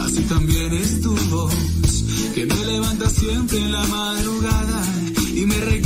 así también es tu voz, que me levanta siempre en la madrugada y me recuerda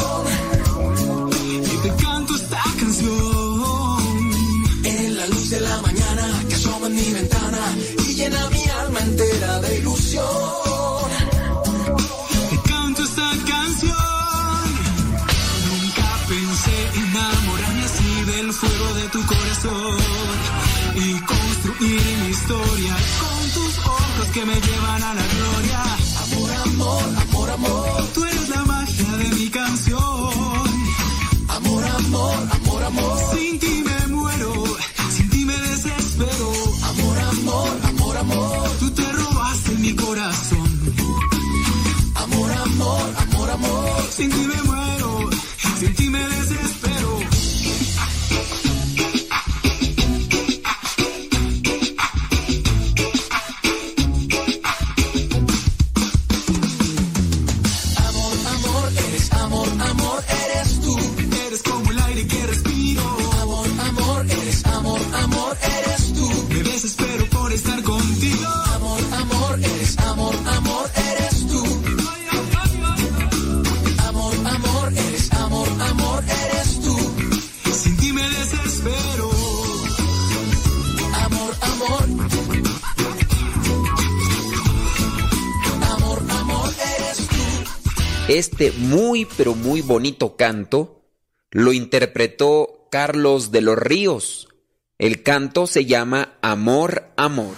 Sin ti me muero, sin ti me desespero. Amor, amor, amor, amor. Tú te robaste mi corazón. Amor, amor, amor, amor. Sin ti me muero. muy, pero muy bonito canto lo interpretó Carlos de los Ríos. El canto se llama Amor, Amor.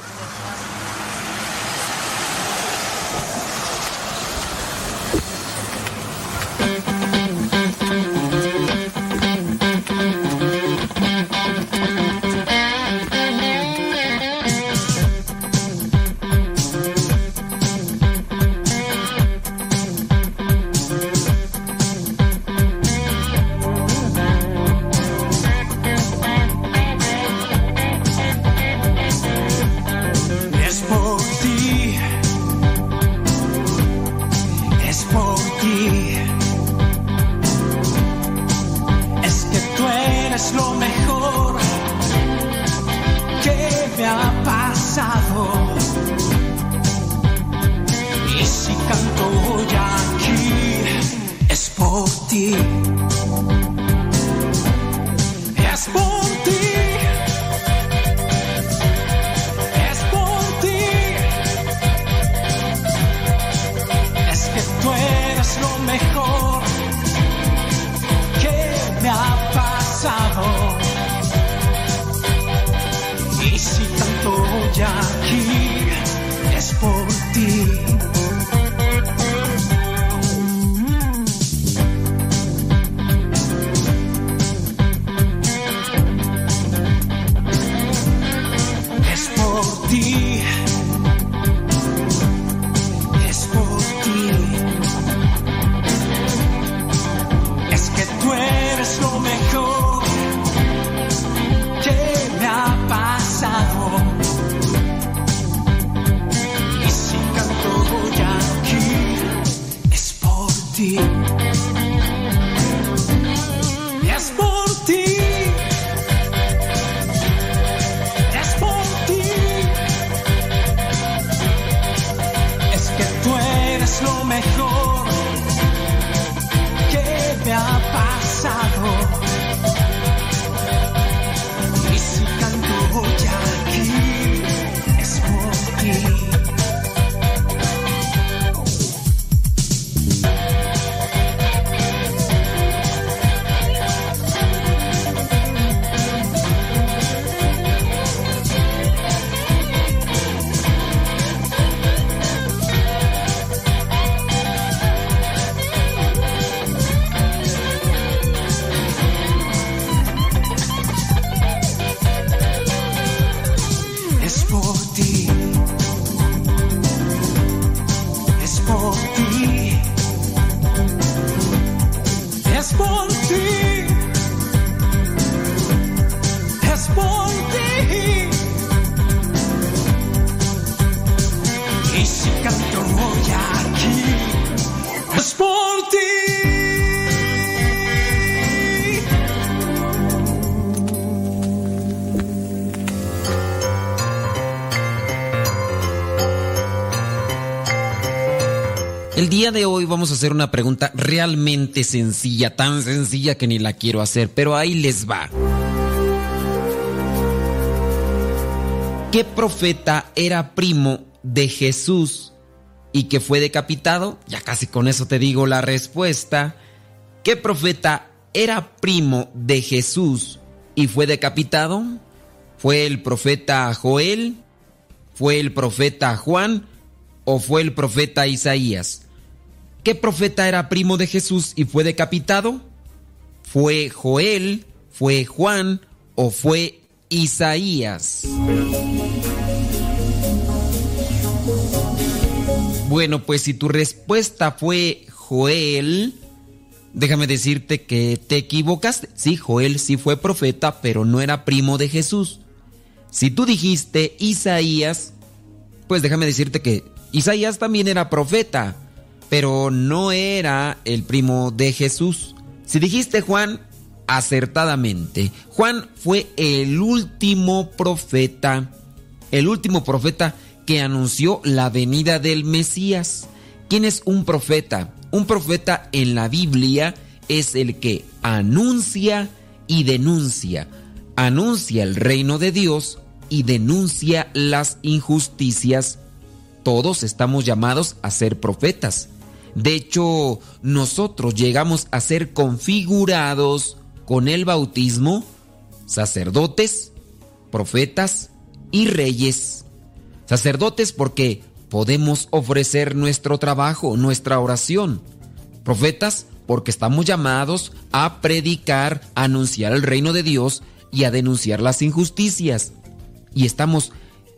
Día de hoy vamos a hacer una pregunta realmente sencilla, tan sencilla que ni la quiero hacer, pero ahí les va. ¿Qué profeta era primo de Jesús y que fue decapitado? Ya casi con eso te digo la respuesta. ¿Qué profeta era primo de Jesús y fue decapitado? ¿Fue el profeta Joel? ¿Fue el profeta Juan? ¿O fue el profeta Isaías? ¿Qué profeta era primo de Jesús y fue decapitado? ¿Fue Joel? ¿Fue Juan? ¿O fue Isaías? Bueno, pues si tu respuesta fue Joel, déjame decirte que te equivocaste. Sí, Joel sí fue profeta, pero no era primo de Jesús. Si tú dijiste Isaías, pues déjame decirte que Isaías también era profeta, pero no era el primo de Jesús. Si dijiste Juan, acertadamente. Juan fue el último profeta, el último profeta que anunció la venida del Mesías. ¿Quién es un profeta? Un profeta en la Biblia es el que anuncia y denuncia. Anuncia el reino de Dios y denuncia las injusticias. Todos estamos llamados a ser profetas. De hecho, nosotros llegamos a ser configurados con el bautismo sacerdotes, profetas y reyes. Sacerdotes porque podemos ofrecer nuestro trabajo, nuestra oración. Profetas porque estamos llamados a predicar, a anunciar el reino de Dios y a denunciar las injusticias. Y estamos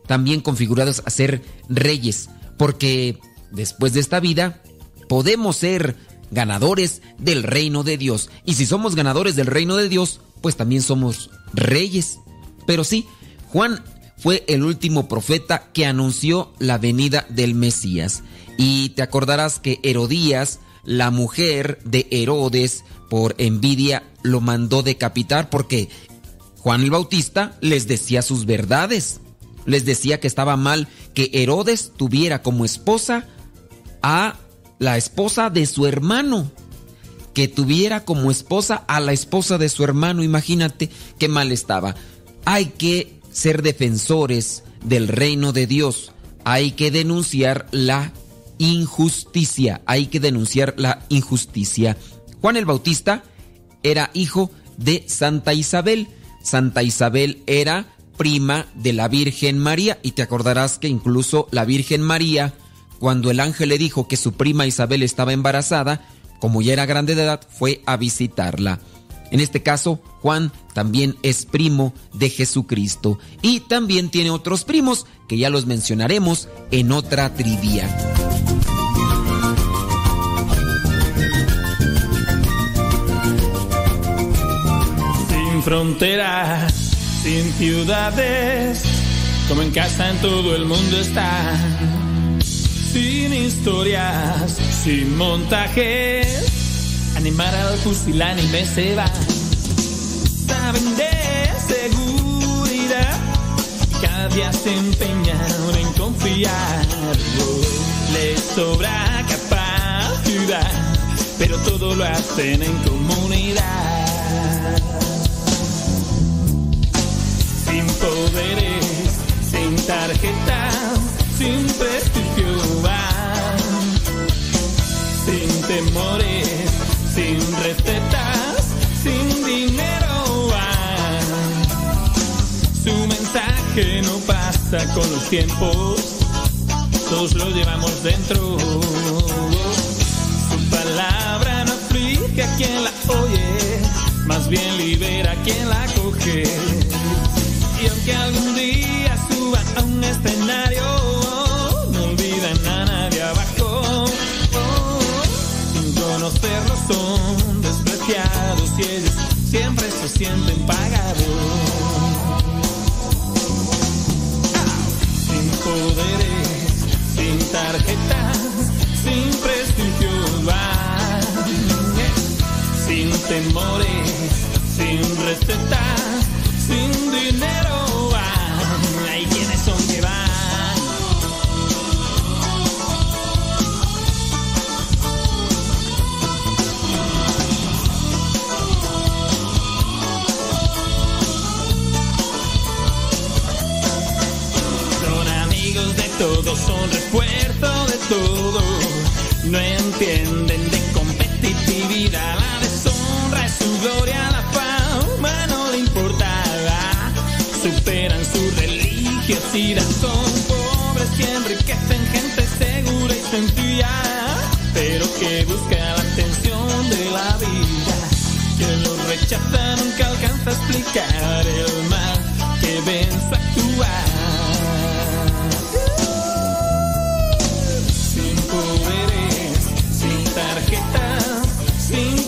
también configurados a ser reyes porque después de esta vida podemos ser ganadores del reino de Dios. Y si somos ganadores del reino de Dios, pues también somos reyes. Pero sí, Juan fue el último profeta que anunció la venida del Mesías. Y te acordarás que Herodías, la mujer de Herodes, por envidia lo mandó decapitar porque Juan el Bautista les decía sus verdades. Les decía que estaba mal que Herodes tuviera como esposa a la esposa de su hermano. Que tuviera como esposa a la esposa de su hermano. Imagínate qué mal estaba. Hay que ser defensores del reino de Dios. Hay que denunciar la injusticia. Hay que denunciar la injusticia. Juan el Bautista era hijo de Santa Isabel. Santa Isabel era prima de la Virgen María y te acordarás que incluso la Virgen María cuando el ángel le dijo que su prima Isabel estaba embarazada, como ya era grande de edad, fue a visitarla. En este caso, Juan también es primo de Jesucristo y también tiene otros primos que ya los mencionaremos en otra trivia. Sin fronteras, sin ciudades, como en casa en todo el mundo está sin historias, sin montajes. Animar al pusilánime se va. Saben de seguridad. Cada día se empeñan en confiar. Les sobra capacidad, pero todo lo hacen en comunidad. Sin poderes, sin tarjetas, sin prestigio temores, sin recetas, sin dinero. Su mensaje no pasa con los tiempos, todos lo llevamos dentro. Su palabra no aflige a quien la oye, más bien libera a quien la coge. Y aunque algún día suba a un escenario, sienten pagados. Sin poderes, sin tarjetas, sin prestigio sin temores, sin recetas, sin dinero todos son refuerzo de todo. No entienden de competitividad, la deshonra es su gloria, la fama no le importaba. Superan su religiosidad, son pobres que enriquecen gente segura y sencilla, pero que busca la atención de la vida. Que lo rechaza nunca alcanza a explicar el mal que ven su actuar.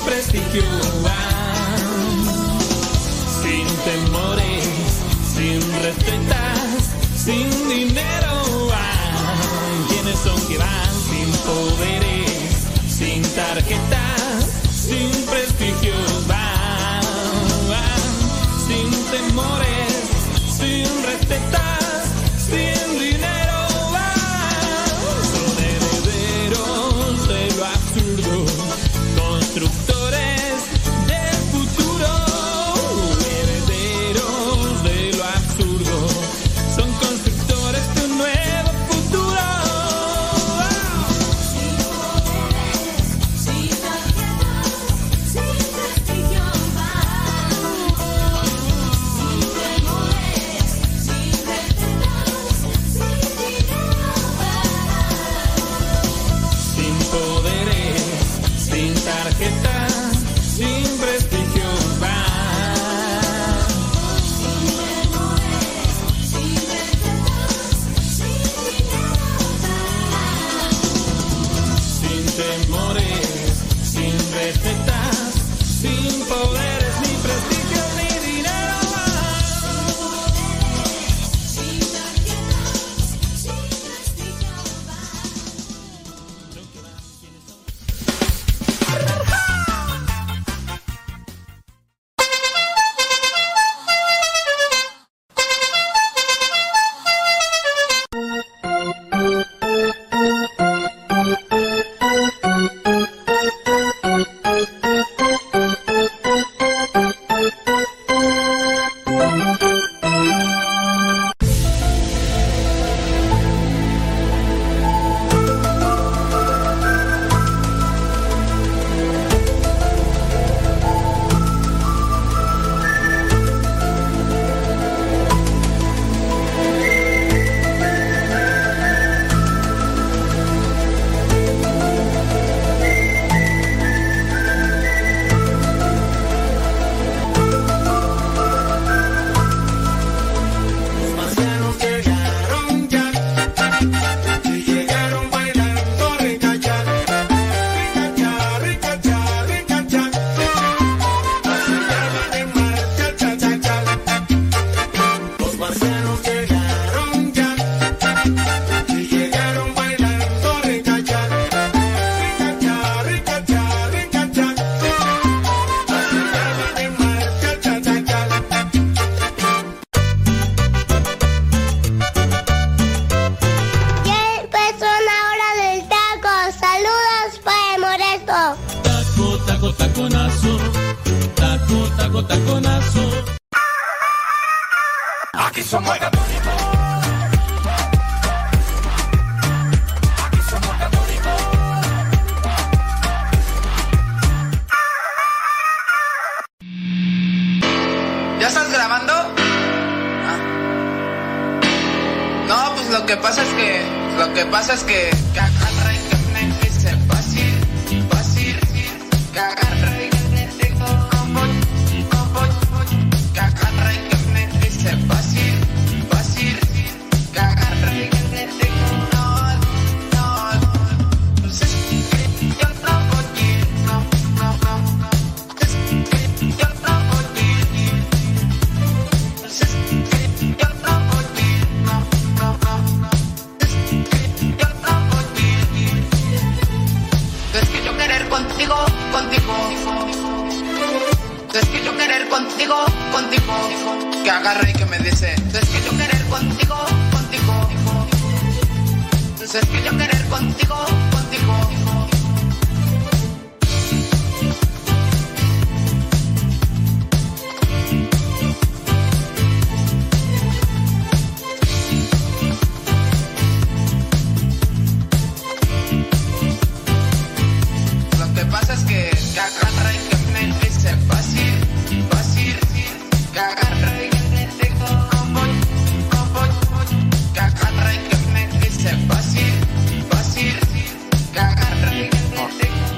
prestigiosa, sin temores, sin recetas, sin dinero. Hay quienes son que van sin poderes, sin tarjetas.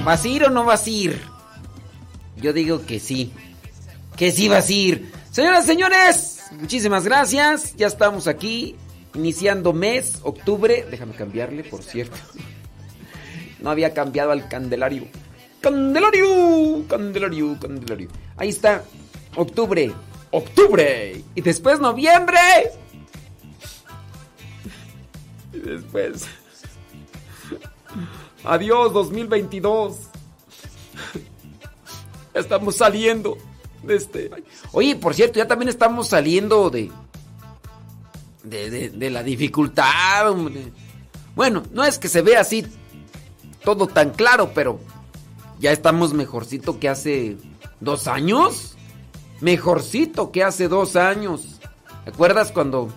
¿Vas a ir o no vas a ir? Yo digo que sí. Que sí vas a ir. Señoras, señores, muchísimas gracias. Ya estamos aquí, iniciando mes, octubre. Déjame cambiarle, por cierto. No había cambiado al Candelario. Candelario, Candelario, Candelario. Ahí está, octubre, octubre. Y después noviembre. Y después... Adiós 2022. Estamos saliendo de este... Oye, por cierto, ya también estamos saliendo de... De, de, la dificultad. Bueno, no es que se vea así todo tan claro, pero ya estamos mejorcito que hace dos años. Mejorcito que hace dos años. ¿Te acuerdas cuando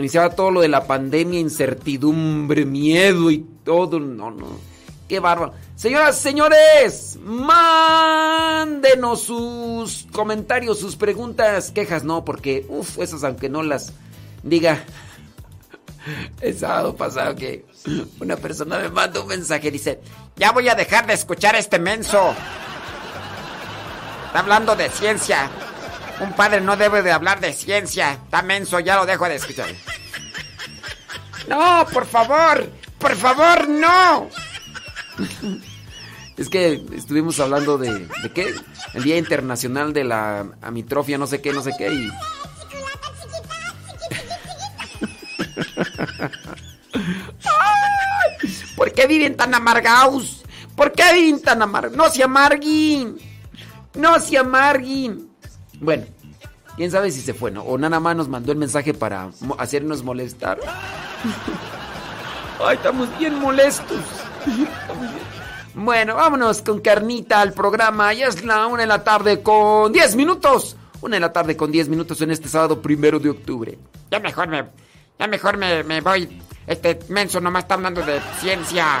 iniciaba todo lo de la pandemia, incertidumbre, miedo y todo? No, no. Qué bárbaro. Señoras, señores, mándenos sus comentarios, sus preguntas, quejas, no, porque, uff, esas aunque no las diga. El sábado pasado que una persona me manda un mensaje y dice, ya voy a dejar de escuchar a este menso. Está hablando de ciencia. Un padre no debe de hablar de ciencia. Está menso, ya lo dejo de escuchar. No, por favor, por favor, no. Es que estuvimos hablando de, ¿de qué? El Día Internacional de la Amitrofia, no sé qué, no sé qué. ¿Por qué viven tan amargados? ¿Por qué viven tan amargados? No se amarguen. No se amarguen. Bueno, quién sabe si se fue, ¿no? O nada más nos mandó el mensaje para hacernos molestar. Ay, estamos bien molestos. Bueno, vámonos con carnita al programa. Ya es la una de la tarde con 10 minutos. Una de la tarde con 10 minutos en este sábado primero de octubre. Ya mejor me, ya mejor me, me voy. Este menso nomás está hablando de ciencia.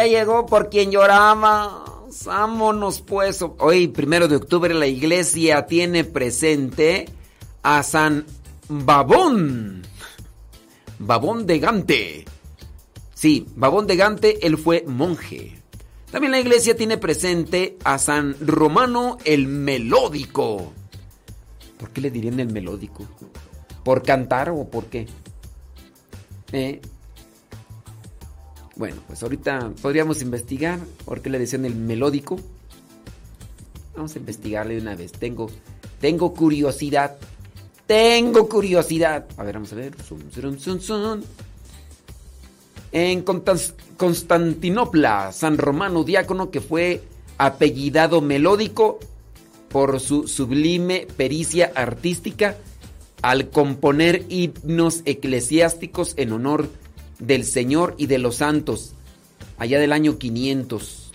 Ya llegó por quien lloraba. Vámonos pues. Hoy, primero de octubre, la iglesia tiene presente a San Babón. Babón de Gante. Sí, Babón de Gante, él fue monje. También la iglesia tiene presente a San Romano el Melódico. ¿Por qué le dirían el melódico? ¿Por cantar o por qué? ¿Eh? Bueno, pues ahorita podríamos investigar por qué le decían el melódico. Vamos a investigarle de una vez. Tengo, tengo curiosidad. Tengo curiosidad. A ver, vamos a ver. En Constantinopla, San Romano Diácono, que fue apellidado melódico por su sublime pericia artística al componer himnos eclesiásticos en honor del Señor y de los santos, allá del año 500.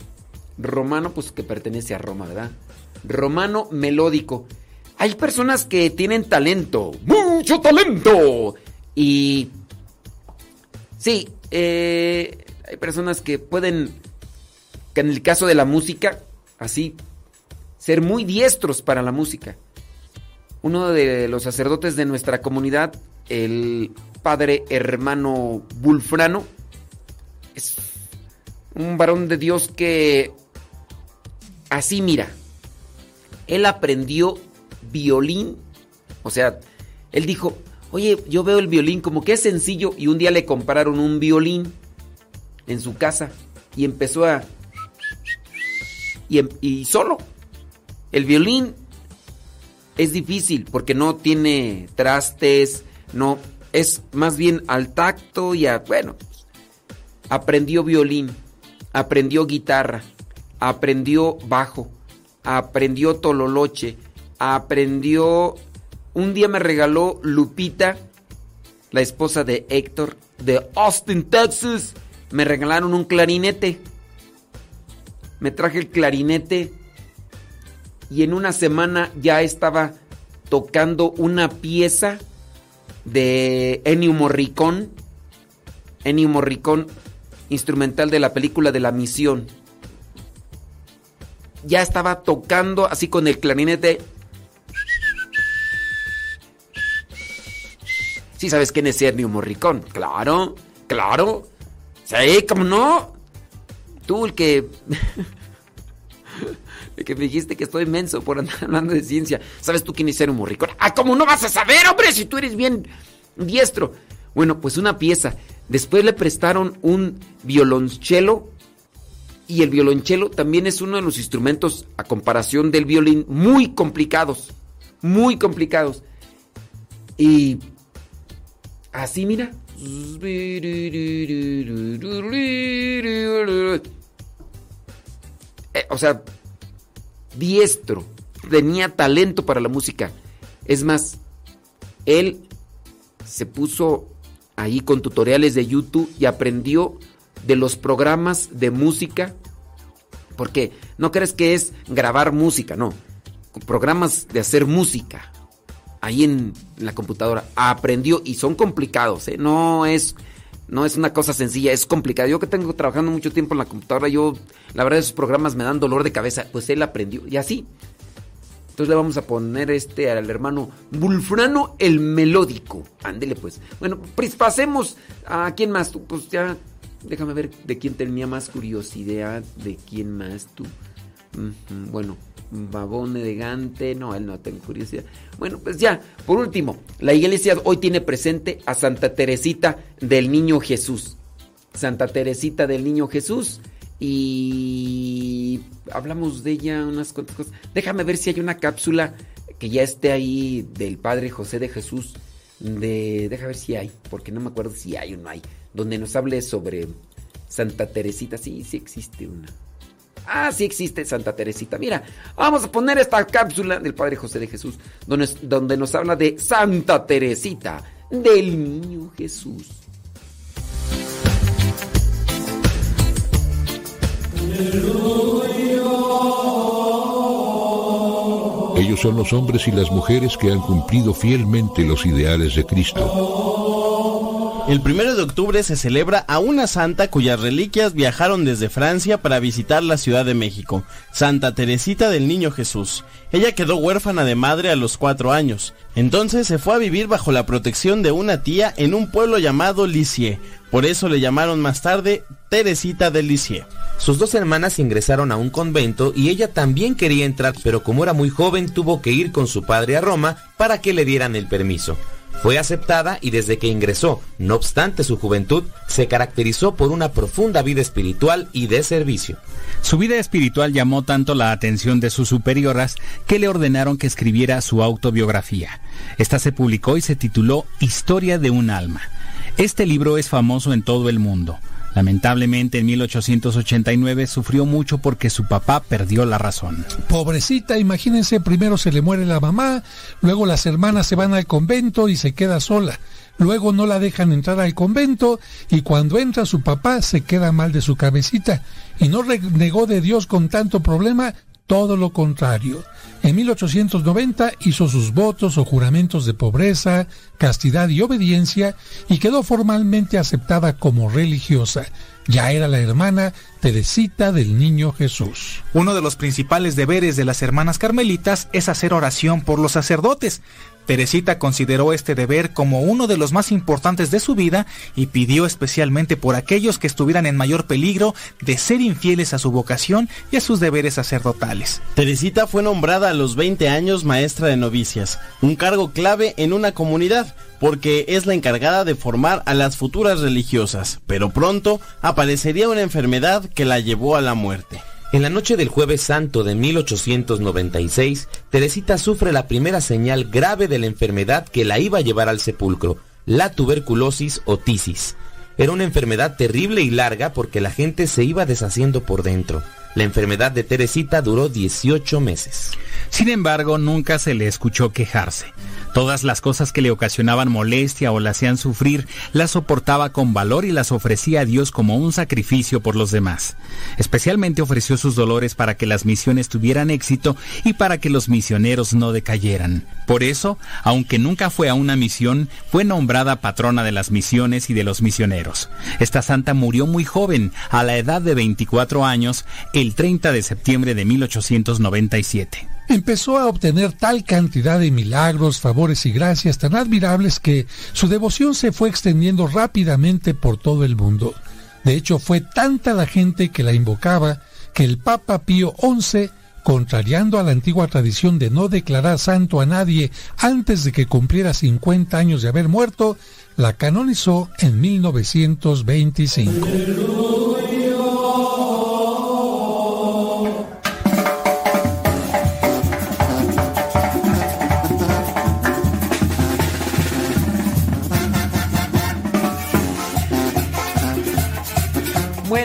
Romano, pues que pertenece a Roma, ¿verdad? Romano melódico. Hay personas que tienen talento, mucho talento. Y sí, eh, hay personas que pueden, que en el caso de la música, así, ser muy diestros para la música. Uno de los sacerdotes de nuestra comunidad, el padre hermano Bulfrano, es un varón de Dios que así mira. Él aprendió violín, o sea, él dijo, oye, yo veo el violín como que es sencillo y un día le compraron un violín en su casa y empezó a... Y, em- y solo. El violín es difícil porque no tiene trastes, no es más bien al tacto y a, bueno, aprendió violín, aprendió guitarra, aprendió bajo, aprendió tololoche, aprendió... Un día me regaló Lupita, la esposa de Héctor, de Austin, Texas. Me regalaron un clarinete. Me traje el clarinete y en una semana ya estaba tocando una pieza de Ennio Morricone. Ennio Morricone, instrumental de la película de la misión. Ya estaba tocando así con el clarinete. Sí, sabes quién es Ennio Morricone. Claro, claro. Sí, ¿cómo no? Tú el que. Que me dijiste que estoy menso por andar hablando de ciencia. ¿Sabes tú quién es Ennio Morricone? Ah, ¿cómo no vas a saber, hombre? Si tú eres bien diestro. Bueno, pues una pieza. Después le prestaron un violonchelo. Y el violonchelo también es uno de los instrumentos, a comparación del violín, muy complicados. Muy complicados. Y así, mira. Eh, o sea, diestro. Tenía talento para la música. Es más, él se puso ahí con tutoriales de YouTube y aprendió de los programas de música. Porque no crees que es grabar música, no. Programas de hacer música. Ahí en la computadora. Aprendió y son complicados, ¿eh? No es, no es una cosa sencilla, es complicado. Yo que tengo trabajando mucho tiempo en la computadora, yo, la verdad, esos programas me dan dolor de cabeza. Pues él aprendió. Y así. Entonces le vamos a poner este al hermano Bulfrano el Melódico. Ándele pues. Bueno, pues pasemos a quién más tú. Pues ya, déjame ver de quién tenía más curiosidad. De quién más tú. Bueno, Babón elegante. No, él no tengo curiosidad. Bueno, pues ya, por último, la iglesia hoy tiene presente a Santa Teresita del Niño Jesús. Santa Teresita del Niño Jesús. Y hablamos de ella unas cuantas cosas. Déjame ver si hay una cápsula que ya esté ahí del Padre José de Jesús. De, ver si hay, porque no me acuerdo si hay o no hay. Donde nos hable sobre Santa Teresita. Sí, sí existe una. Ah, sí existe Santa Teresita. Mira, vamos a poner esta cápsula del Padre José de Jesús, donde, donde nos habla de Santa Teresita, del Niño Jesús. Ellos son los hombres y las mujeres que han cumplido fielmente los ideales de Cristo. El primero de octubre se celebra a una santa cuyas reliquias viajaron desde Francia para visitar la Ciudad de México, Santa Teresita del Niño Jesús. Ella quedó huérfana de madre a los cuatro años. Entonces se fue a vivir bajo la protección de una tía en un pueblo llamado Lisieux. Por eso le llamaron más tarde Teresita del Lisieux. Sus dos hermanas ingresaron a un convento y ella también quería entrar, pero como era muy joven tuvo que ir con su padre a Roma para que le dieran el permiso. Fue aceptada y desde que ingresó, no obstante su juventud, se caracterizó por una profunda vida espiritual y de servicio. Su vida espiritual llamó tanto la atención de sus superioras que le ordenaron que escribiera su autobiografía. Esta se publicó y se tituló Historia de un alma. Este libro es famoso en todo el mundo. Lamentablemente en 1889 sufrió mucho porque su papá perdió la razón. Pobrecita, imagínense, primero se le muere la mamá, luego las hermanas se van al convento y se queda sola. Luego no la dejan entrar al convento y cuando entra su papá se queda mal de su cabecita y no renegó de Dios con tanto problema, todo lo contrario. En 1890 hizo sus votos o juramentos de pobreza, castidad y obediencia y quedó formalmente aceptada como religiosa. Ya era la hermana Teresita del Niño Jesús. Uno de los principales deberes de las hermanas carmelitas es hacer oración por los sacerdotes. Teresita consideró este deber como uno de los más importantes de su vida y pidió especialmente por aquellos que estuvieran en mayor peligro de ser infieles a su vocación y a sus deberes sacerdotales. Teresita fue nombrada a los 20 años maestra de novicias, un cargo clave en una comunidad, porque es la encargada de formar a las futuras religiosas, pero pronto aparecería una enfermedad que la llevó a la muerte. En la noche del jueves santo de 1896, Teresita sufre la primera señal grave de la enfermedad que la iba a llevar al sepulcro. la tuberculosis o tisis. Era una enfermedad terrible y larga porque la gente se iba deshaciendo por dentro. La enfermedad de Teresita duró 18 meses. Sin embargo, nunca se le escuchó quejarse. Todas las cosas que le ocasionaban molestia o la hacían sufrir, las soportaba con valor y las ofrecía a Dios como un sacrificio por los demás. Especialmente ofreció sus dolores para que las misiones tuvieran éxito y para que los misioneros no decayeran. Por eso, aunque nunca fue a una misión, fue nombrada patrona de las misiones y de los misioneros. Esta santa murió muy joven, a la edad de 24 años, el 30 de septiembre de 1897 empezó a obtener tal cantidad de milagros, favores y gracias tan admirables que su devoción se fue extendiendo rápidamente por todo el mundo. De hecho, fue tanta la gente que la invocaba que el Papa Pío XI, contrariando a la antigua tradición de no declarar santo a nadie antes de que cumpliera 50 años de haber muerto, la canonizó en 1925.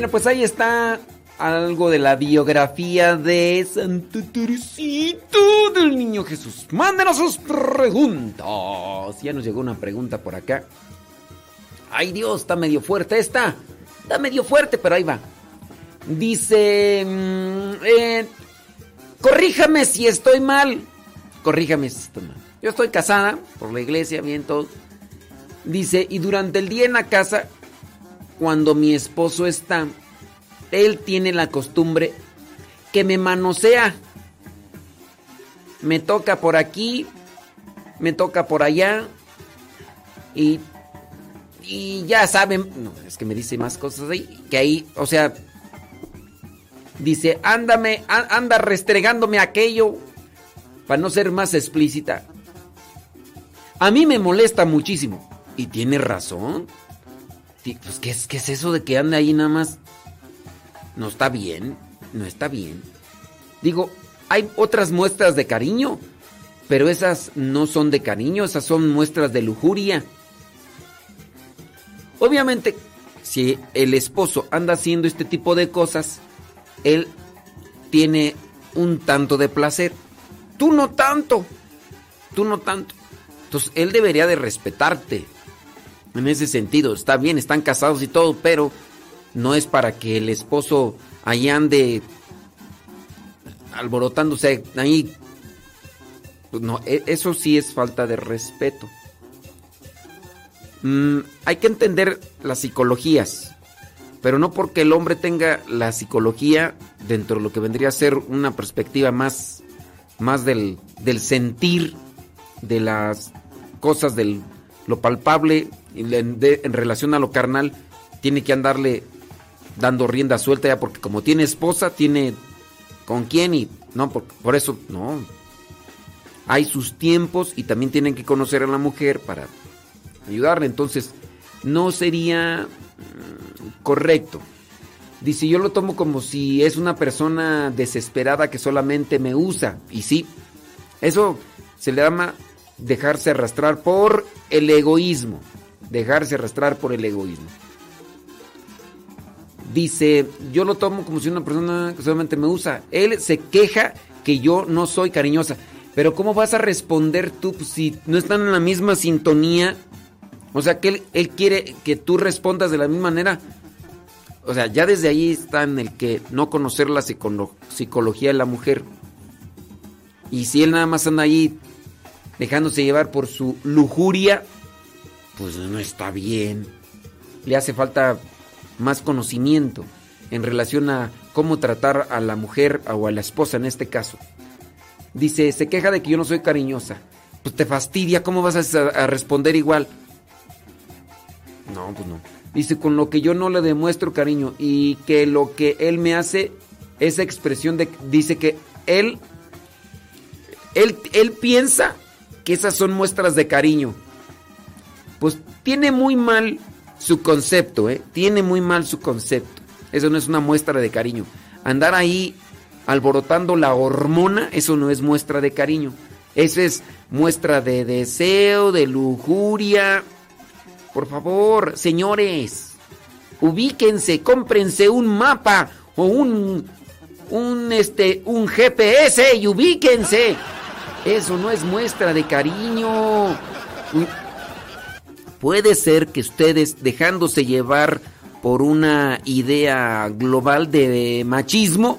Bueno, pues ahí está algo de la biografía de Santo Teresito del Niño Jesús. Mándenos sus preguntas. Ya nos llegó una pregunta por acá. Ay Dios, está medio fuerte esta. Está medio fuerte, pero ahí va. Dice... mm, eh, corríjame si estoy mal. Corríjame si estoy mal. Yo estoy casada por la iglesia, bien todo. Dice, y durante el día en la casa cuando mi esposo está, él tiene la costumbre que me manosea. Me toca por aquí, me toca por allá y, y ya saben, es que me dice más cosas ahí, que ahí, o sea, dice, ándame, anda restregándome aquello para no ser más explícita. A mí me molesta muchísimo y tiene razón. Pues, ¿qué es, ¿qué es eso de que anda ahí nada más? No está bien, no está bien. Digo, hay otras muestras de cariño, pero esas no son de cariño, esas son muestras de lujuria. Obviamente, si el esposo anda haciendo este tipo de cosas, él tiene un tanto de placer. Tú no tanto, tú no tanto. Entonces, él debería de respetarte. En ese sentido, está bien, están casados y todo, pero no es para que el esposo ahí ande alborotándose ahí. Pues no, e- eso sí es falta de respeto. Mm, hay que entender las psicologías, pero no porque el hombre tenga la psicología dentro de lo que vendría a ser una perspectiva más, más del, del sentir de las cosas, del lo palpable en relación a lo carnal, tiene que andarle dando rienda suelta ya porque como tiene esposa, tiene con quién y no, por, por eso no. Hay sus tiempos y también tienen que conocer a la mujer para ayudarle. Entonces, no sería mm, correcto. Dice, yo lo tomo como si es una persona desesperada que solamente me usa. Y sí, eso se le llama dejarse arrastrar por el egoísmo. Dejarse arrastrar por el egoísmo. Dice, yo lo tomo como si una persona que solamente me usa. Él se queja que yo no soy cariñosa. Pero ¿cómo vas a responder tú si no están en la misma sintonía? O sea, que él, quiere que tú respondas de la misma manera. O sea, ya desde ahí está en el que no conocer la psicolo- psicología de la mujer. Y si él nada más anda ahí dejándose llevar por su lujuria, pues no está bien. Le hace falta más conocimiento en relación a cómo tratar a la mujer o a la esposa en este caso. Dice, se queja de que yo no soy cariñosa. Pues te fastidia, ¿cómo vas a, responder igual? No, pues no. Dice, con lo que yo no le demuestro cariño y que lo que él me hace, esa expresión de, dice que él, él, él piensa que esas son muestras de cariño. Pues tiene muy mal su concepto, ¿eh? Tiene muy mal su concepto. Eso no es una muestra de cariño. Andar ahí alborotando la hormona, eso no es muestra de cariño. Eso es muestra de deseo, de lujuria Por favor, señores, ubíquense, cómprense un mapa o un un este un GPS y ubíquense. Eso no es muestra de cariño. Puede ser que ustedes dejándose llevar por una idea global de machismo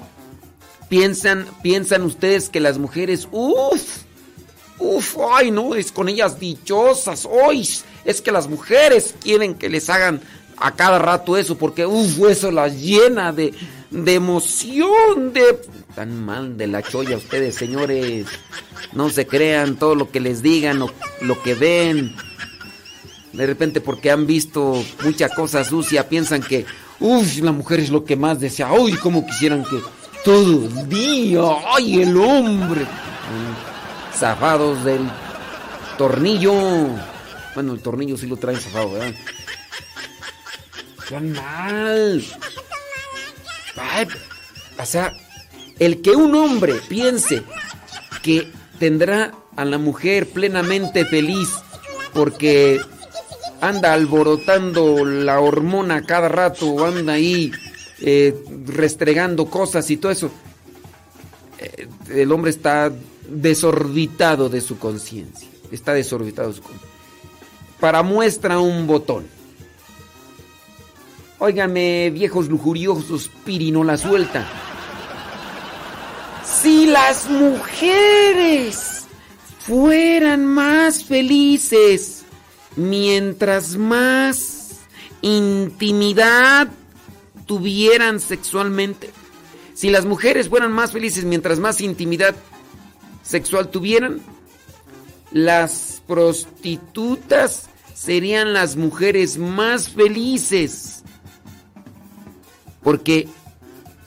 piensan piensan ustedes que las mujeres uff Uf, ay, no, es con ellas dichosas. Hoy es que las mujeres quieren que les hagan a cada rato eso, porque uf, eso las llena de, de emoción, de... Tan mal de la cholla ustedes, señores. No se crean todo lo que les digan o lo que ven. De repente porque han visto mucha cosa sucia, piensan que, uff, la mujer es lo que más desea. Uy, como quisieran que todo el día, ay, el hombre zafados del tornillo. Bueno, el tornillo sí lo traen zafado, ¿verdad? ¡Qué mal! O sea, el que un hombre piense que tendrá a la mujer plenamente feliz porque anda alborotando la hormona cada rato, anda ahí eh, restregando cosas y todo eso. Eh, el hombre está desorbitado de su conciencia. Está desorbitado de su conciencia. Para muestra un botón. Óigame, viejos lujuriosos, Pirino la suelta. Si las mujeres fueran más felices mientras más intimidad tuvieran sexualmente, si las mujeres fueran más felices mientras más intimidad sexual tuvieran, las prostitutas serían las mujeres más felices. Porque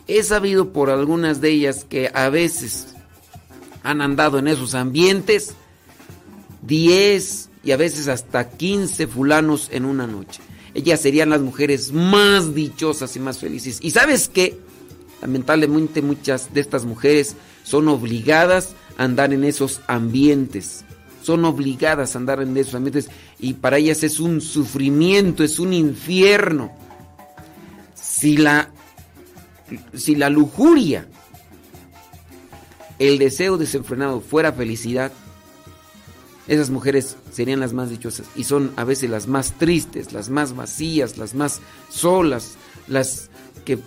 he sabido por algunas de ellas que a veces han andado en esos ambientes 10 y a veces hasta 15 fulanos en una noche. Ellas serían las mujeres más dichosas y más felices. Y sabes qué? Lamentablemente muchas de estas mujeres son obligadas andar en esos ambientes. Son obligadas a andar en esos ambientes y para ellas es un sufrimiento, es un infierno. Si la, si la lujuria, el deseo desenfrenado fuera felicidad, esas mujeres serían las más dichosas y son a veces las más tristes, las más vacías, las más solas, las que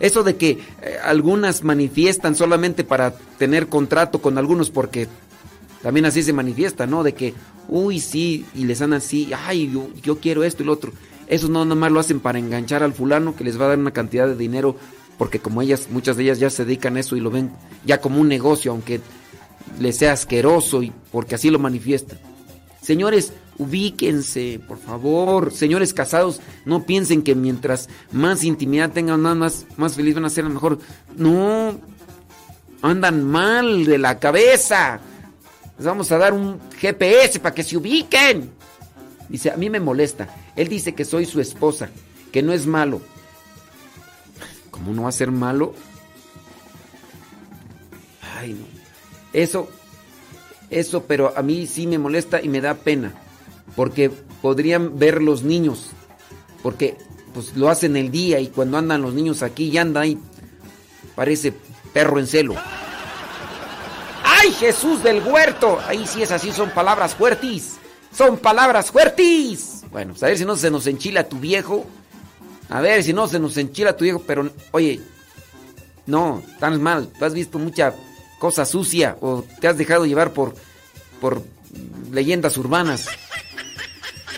eso de que eh, algunas manifiestan solamente para tener contrato con algunos porque también así se manifiesta, ¿no? De que, uy, sí, y les dan así, ay, yo, yo quiero esto y lo otro. Eso no nomás lo hacen para enganchar al fulano que les va a dar una cantidad de dinero porque como ellas, muchas de ellas ya se dedican a eso y lo ven ya como un negocio, aunque les sea asqueroso y porque así lo manifiestan. Señores, ubíquense, por favor. Señores casados, no piensen que mientras más intimidad tengan, más, más feliz van a ser, a lo mejor. No, andan mal de la cabeza. Les vamos a dar un GPS para que se ubiquen. Dice, a mí me molesta. Él dice que soy su esposa, que no es malo. ¿Cómo no va a ser malo? Ay, no. Eso, eso, pero a mí sí me molesta y me da pena porque podrían ver los niños, porque pues lo hacen el día y cuando andan los niños aquí y anda ahí, parece perro en celo. ¡Ay, Jesús del huerto! Ahí sí es así, son palabras fuertes. Son palabras fuertes. Bueno, pues a ver si no se nos enchila tu viejo. A ver si no se nos enchila tu viejo, pero oye, no, tan mal. Tú has visto mucha cosa sucia o te has dejado llevar por, por leyendas urbanas.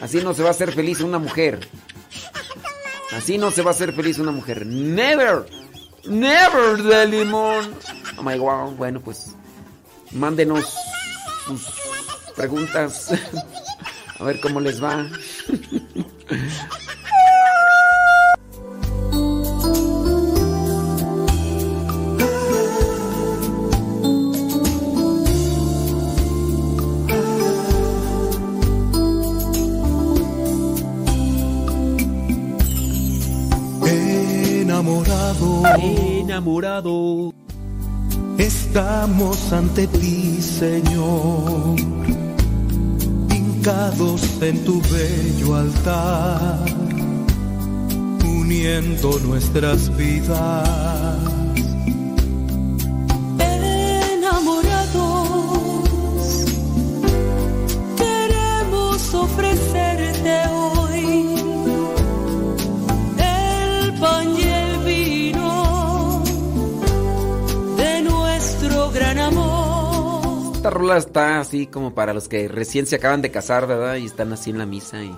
Así no se va a hacer feliz una mujer. Así no se va a hacer feliz una mujer. Never. Never de limón. Oh. Bueno, pues mándenos sus preguntas. A ver cómo les va. enamorado. Estamos ante ti, Señor, crucificados en tu bello altar, uniendo nuestras vidas. Enamorados, queremos ofrecerte hoy el pan Esta rola está así como para los que recién se acaban de casar, ¿verdad? Y están así en la misa y.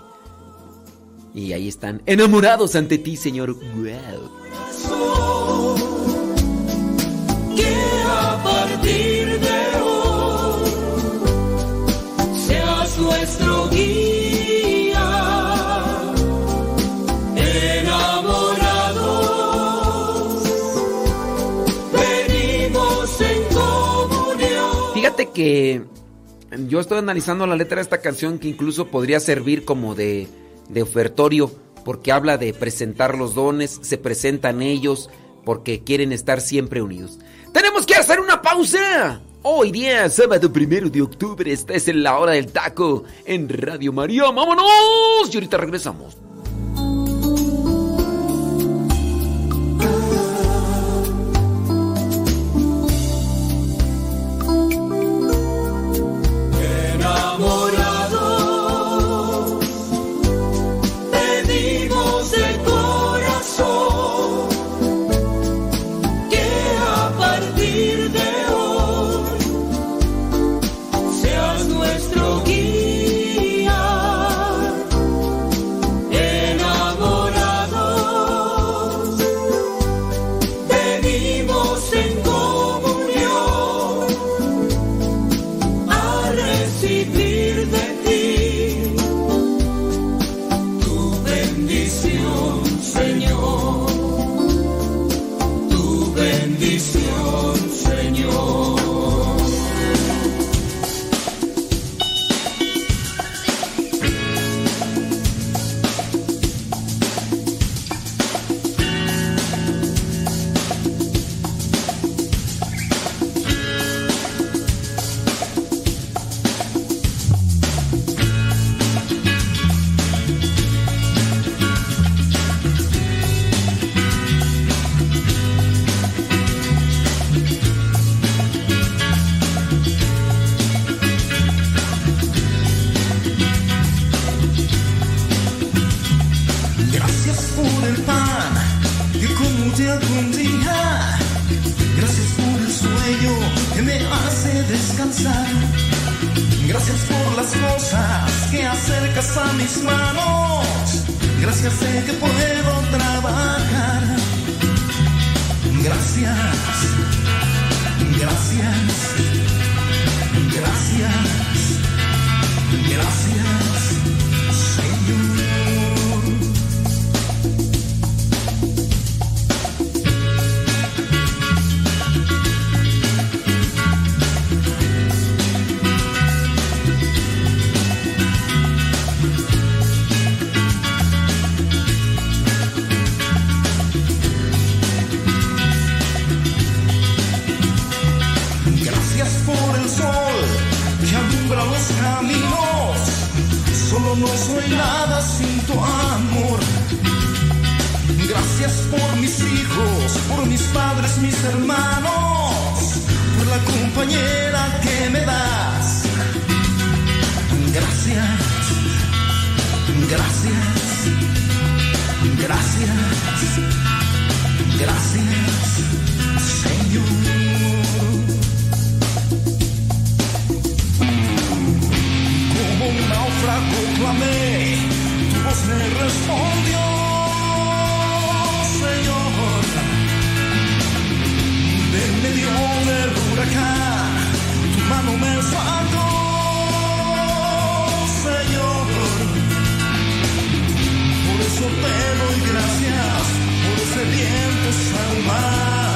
Y ahí están enamorados ante ti, Señor. Wow. Que yo estoy analizando la letra de esta canción que incluso podría servir como de, de ofertorio porque habla de presentar los dones, se presentan ellos porque quieren estar siempre unidos. Tenemos que hacer una pausa. Hoy día, sábado primero de octubre, esta es en la hora del taco en Radio María. ¡Vámonos! Y ahorita regresamos. Gracias sé que puedo no soy nada sin tu amor. Gracias por mis hijos, por mis padres, mis hermanos, por la compañera que me das. Gracias, gracias, gracias, gracias, clamé, tu voz me respondió, Señor. En medio del huracán, tu mano me sacó, Señor. Por eso te doy gracias, por ese viento salvador.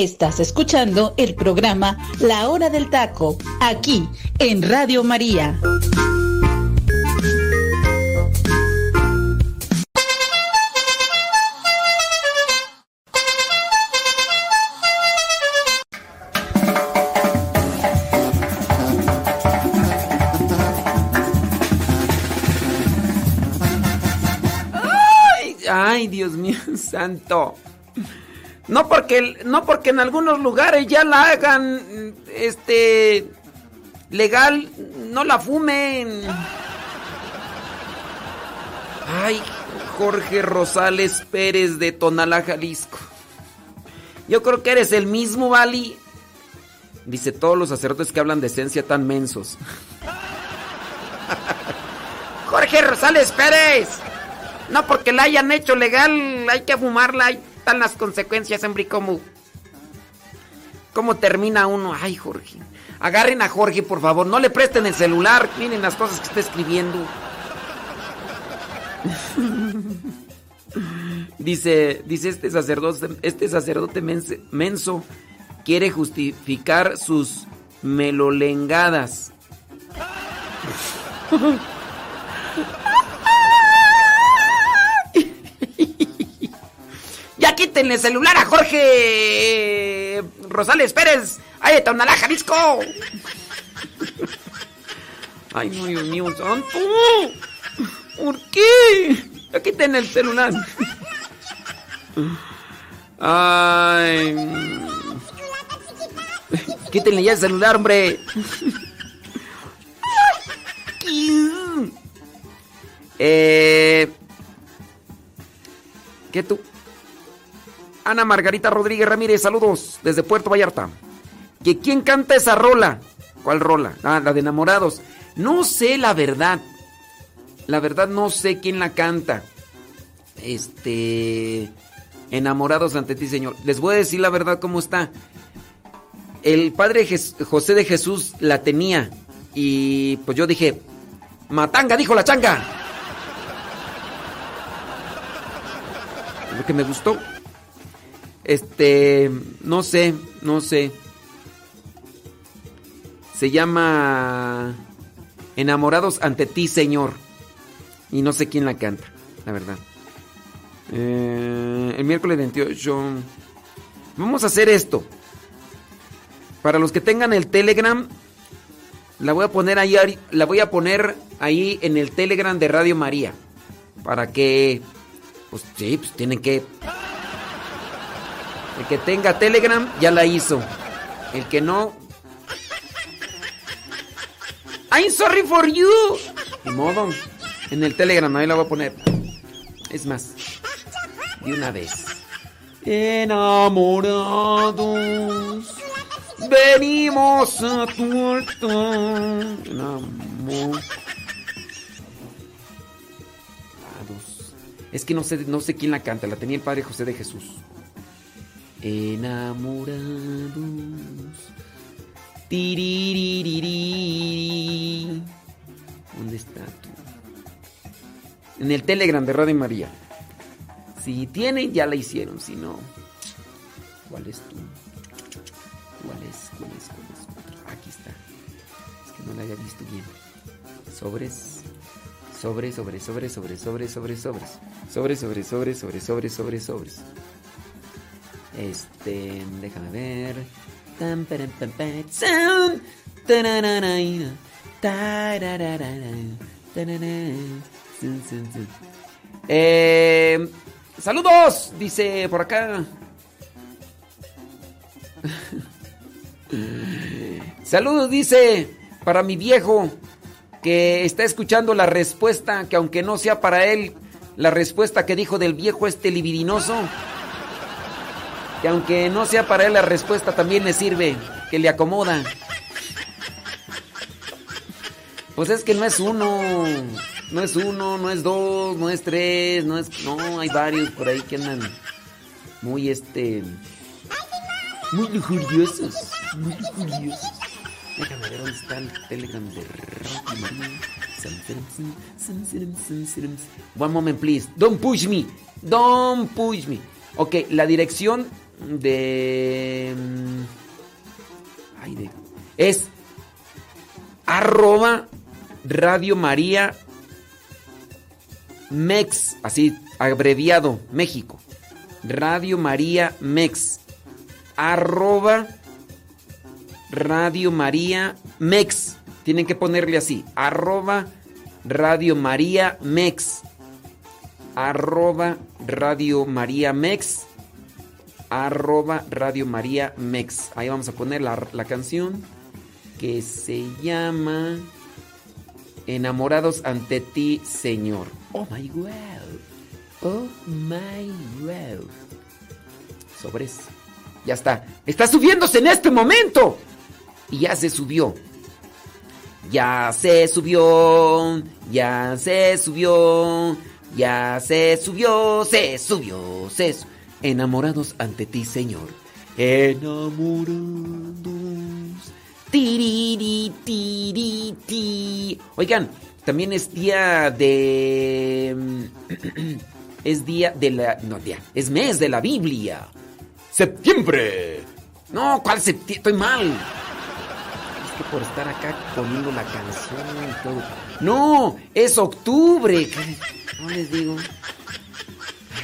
Estás escuchando el programa La Hora del Taco, aquí en Radio María. Ay, Dios mío, santo. No porque, no porque en algunos lugares ya la hagan, este, legal, no la fumen. Ay, Jorge Rosales Pérez de Tonalá, Jalisco. Yo creo que eres el mismo, Vali. Dice todos los sacerdotes que hablan de esencia tan mensos. Jorge Rosales Pérez. No porque la hayan hecho legal, hay que fumarla. Las consecuencias, hombre. ¿Cómo, ¿Cómo termina uno? Ay, Jorge. Agarren a Jorge, por favor. No le presten el celular. Miren las cosas que está escribiendo. dice, dice este sacerdote, este sacerdote menso quiere justificar sus melolengadas. quítenle el celular a Jorge Rosales Pérez. ¡Ay, de Tonalá, Jalisco! Ay, no, Dios mío, santo. ¿Por qué? Ya quiten el celular. Ay. Quítenle ya el celular, hombre. Eh, ¿Qué tú? Ana Margarita Rodríguez Ramírez, saludos desde Puerto Vallarta. ¿Que quién canta esa rola? ¿Cuál rola? Ah, la de enamorados. No sé la verdad. La verdad no sé quién la canta. Este. Enamorados ante ti, Señor. Les voy a decir la verdad cómo está. El padre José de Jesús la tenía. Y pues yo dije, Matanga, dijo la changa. Lo que me gustó. Este, no sé, no sé. Se llama Enamorados ante ti, Señor. Y no sé quién la canta, la verdad. Eh, el miércoles 28. Vamos a hacer esto. Para los que tengan el Telegram, la voy a poner ahí, la voy a poner ahí en el Telegram de Radio María. Para que, pues sí, pues tienen que. El que tenga Telegram ya la hizo. El que no. I'm sorry for you. De modo. En el Telegram ahí la voy a poner. Es más. De una vez. Enamorados. Venimos a tu altar. Enamorados. Es que no sé, no sé quién la canta. La tenía el padre José de Jesús. Enamorados. Tiriririri. ¿Dónde está tú? En el Telegram de Radio María. Si tienen, ya la hicieron. Si no, ¿cuál es tú? ¿Cuál es? ¿Cuál es? ¿Cuál es? Aquí está. Es que no la había visto bien. Sobres. Sobre, sobre, sobre, sobre, sobre, sobre, sobres. Sobre, sobre, sobre, sobre, sobre, sobre, sobres. Este, déjame ver. Saludos, dice por acá. Saludos, dice, para mi viejo que está escuchando la respuesta, que aunque no sea para él, la respuesta que dijo del viejo este libidinoso, que aunque no sea para él la respuesta también le sirve, que le acomoda. Pues es que no es uno, no es uno, no es dos, no es tres, no es... No, hay varios por ahí que andan muy este... Muy lujuriosos, muy lujuriosos. Déjame ver dónde está el telegram de. One moment, please. Don't push me. Don't push me. Ok, la dirección de. mm, Ay, de. Es. Arroba Radio María Mex. Así, abreviado, México. Radio María Mex. Arroba. Radio María Mex. Tienen que ponerle así. Arroba Radio María Mex. Arroba Radio María Mex. Arroba Radio María Mex. Ahí vamos a poner la, canción que se llama Enamorados ante ti, Señor. Oh my wow. Oh my wow. Sobres. Ya está. Está subiéndose en este momento. Y ya se subió. Ya se subió. Ya se subió. Ya se subió. Se subió. Se su- Enamorados ante ti, Señor. Enamorados. Tiriri, tiri, ti. Oigan, también es día de. Es día de la. No, día. Es mes de la Biblia. Septiembre. No, ¿cuál septiembre? Estoy mal. Es que por estar acá poniendo la canción y todo. No, es octubre. ¿Qué- No les digo.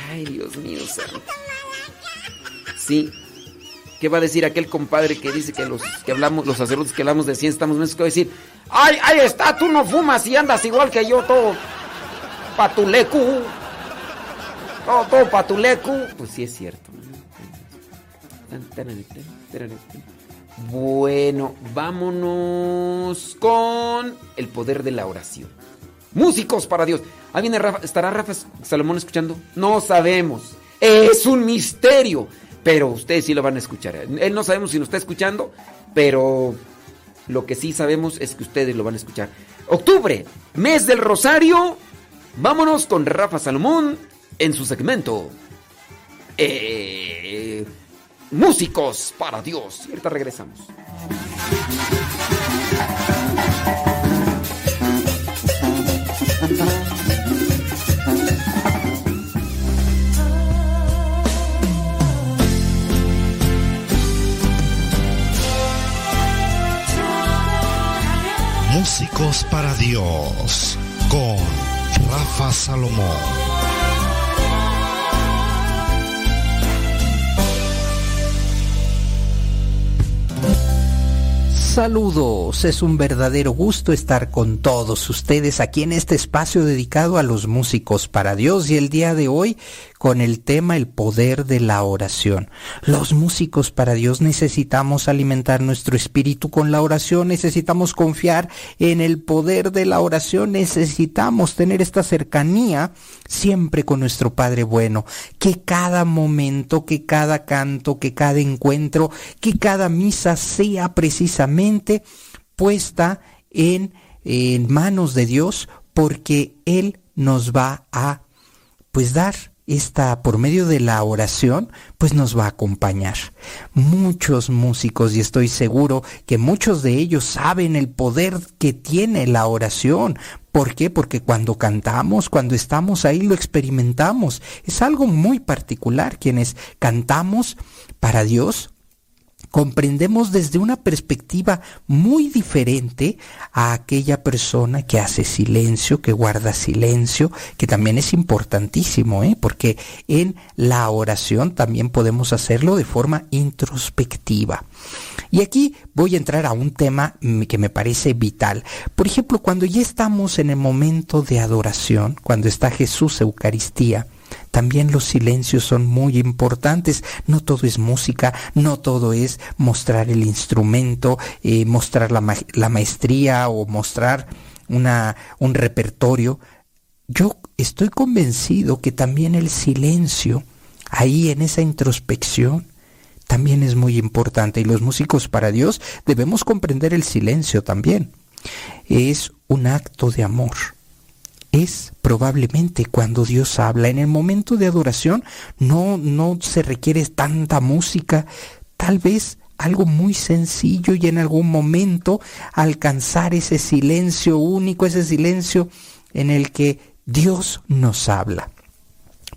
Ay, Dios mío. Sí. ¿Qué va a decir aquel compadre que dice que los que hablamos, los sacerdotes que hablamos de ciencia estamos menos que va a decir, ¡ay, ahí está! Tú no fumas y andas igual que yo, todo patulecu. Todo, todo patulecu. Pues sí es cierto. Bueno, vámonos con el poder de la oración. Músicos para Dios. Ahí viene Rafa. ¿Estará Rafa Salomón escuchando? No sabemos. Es un misterio. Pero ustedes sí lo van a escuchar. Él no sabemos si nos está escuchando, pero lo que sí sabemos es que ustedes lo van a escuchar. Octubre, mes del Rosario. Vámonos con Rafa Salomón en su segmento. Eh, músicos para Dios. Y ahorita regresamos. Músicos para Dios con Rafa Salomón. Saludos, es un verdadero gusto estar con todos ustedes aquí en este espacio dedicado a los músicos para Dios y el día de hoy con el tema el poder de la oración. Los músicos para Dios necesitamos alimentar nuestro espíritu con la oración, necesitamos confiar en el poder de la oración, necesitamos tener esta cercanía siempre con nuestro Padre bueno, que cada momento, que cada canto, que cada encuentro, que cada misa sea precisamente puesta en, manos de Dios porque Él nos va a pues dar esta por medio de la oración pues nos va a acompañar. Muchos músicos y estoy seguro que muchos de ellos saben el poder que tiene la oración. ¿Por qué? Porque cuando cantamos, cuando estamos ahí lo experimentamos. Es algo muy particular quienes cantamos para Dios comprendemos desde una perspectiva muy diferente a aquella persona que hace silencio, que guarda silencio, que también es importantísimo, ¿eh? porque en la oración también podemos hacerlo de forma introspectiva. Y aquí voy a entrar a un tema que me parece vital. Por ejemplo, cuando ya estamos en el momento de adoración, cuando está Jesús Eucaristía, también los silencios son muy importantes. No todo es música, no todo es mostrar el instrumento, eh, mostrar la, la, maestría o mostrar una, un repertorio. Yo estoy convencido que también el silencio, ahí en esa introspección, también es muy importante. Y los músicos para Dios debemos comprender el silencio también. Es un acto de amor es probablemente cuando Dios habla. En el momento de adoración no, no se requiere tanta música, tal vez algo muy sencillo y en algún momento alcanzar ese silencio único, ese silencio en el que Dios nos habla.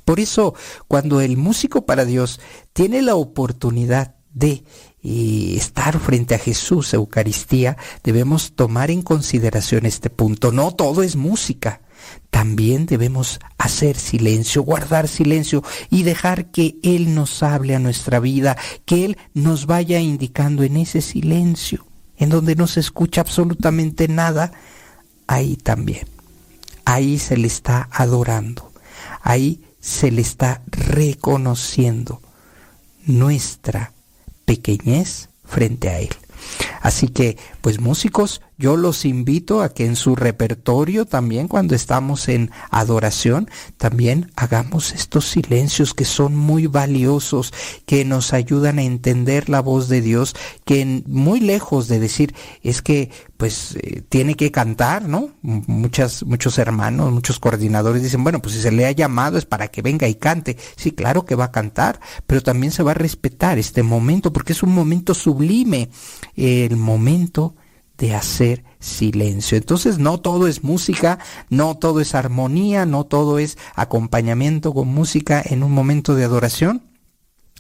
Por eso, cuando el músico para Dios tiene la oportunidad de eh, estar frente a Jesús, Eucaristía, debemos tomar en consideración este punto. No todo es música también debemos hacer silencio, guardar silencio y dejar que Él nos hable a nuestra vida, que Él nos vaya indicando en ese silencio, en donde no se escucha absolutamente nada, ahí también. Ahí se le está adorando, ahí se le está reconociendo nuestra pequeñez frente a Él. Así que, pues músicos, yo los invito a que en su repertorio también cuando estamos en adoración, también hagamos estos silencios que son muy valiosos, que nos ayudan a entender la voz de Dios, que muy lejos de decir es que pues eh, tiene que cantar, ¿no? Muchas, muchos hermanos, muchos coordinadores dicen, bueno, pues si se le ha llamado es para que venga y cante. Sí, claro que va a cantar, pero también se va a respetar este momento porque es un momento sublime, el momento de hacer silencio. Entonces no todo es música, no todo es armonía, no todo es acompañamiento con música en un momento de adoración,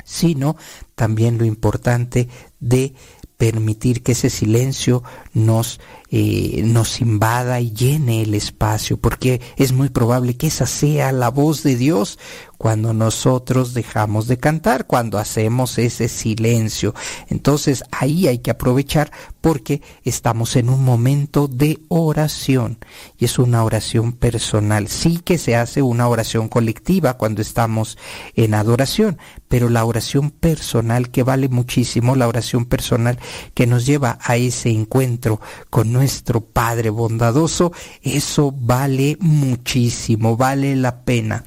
sino también lo importante de permitir que ese silencio nos eh, nos invada y llene el espacio, porque es muy probable que esa sea la voz de Dios cuando nosotros dejamos de cantar, cuando hacemos ese silencio. Entonces ahí hay que aprovechar porque estamos en un momento de oración y es una oración personal. Sí que se hace una oración colectiva cuando estamos en adoración, pero la oración personal que vale muchísimo, la oración personal que nos lleva a ese encuentro con nuestro Padre bondadoso, eso vale muchísimo, vale la pena.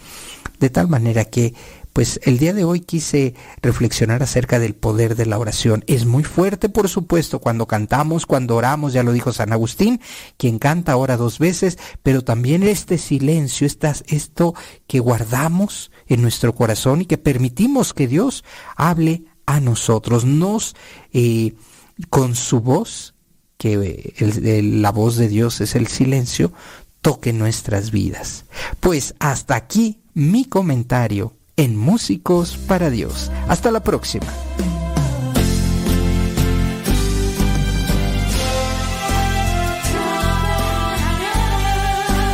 De tal manera que, pues el día de hoy quise reflexionar acerca del poder de la oración. Es muy fuerte, por supuesto, cuando cantamos, cuando oramos, ya lo dijo San Agustín, quien canta ora dos veces, pero también este silencio, estas, esto que guardamos en nuestro corazón y que permitimos que Dios hable a nosotros, nos, eh, con su voz, que la voz de Dios es el silencio, toque nuestras vidas. Pues hasta aquí mi comentario en Músicos para Dios. Hasta la próxima.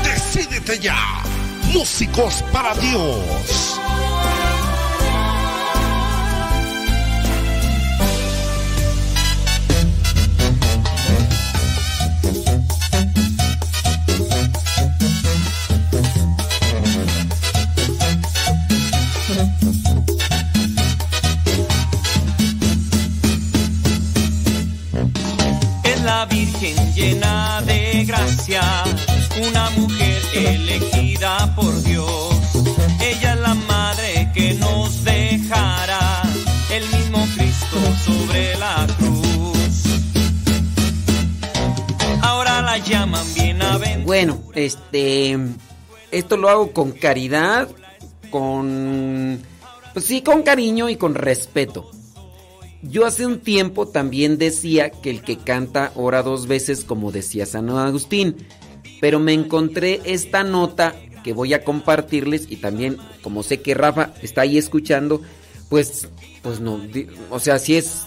Decídete ya, Músicos para Dios. Virgen llena de gracia, una mujer elegida por Dios. Ella es la madre que nos dejará el mismo Cristo sobre la cruz. Ahora la llaman bienaventurada. Bueno, este esto lo hago con caridad, con pues sí, con cariño y con respeto. Yo hace un tiempo también decía que el que canta ora dos veces, como decía San Agustín, pero me encontré esta nota que voy a compartirles y también, como sé que Rafa está ahí escuchando, pues, pues no, o sea, si es,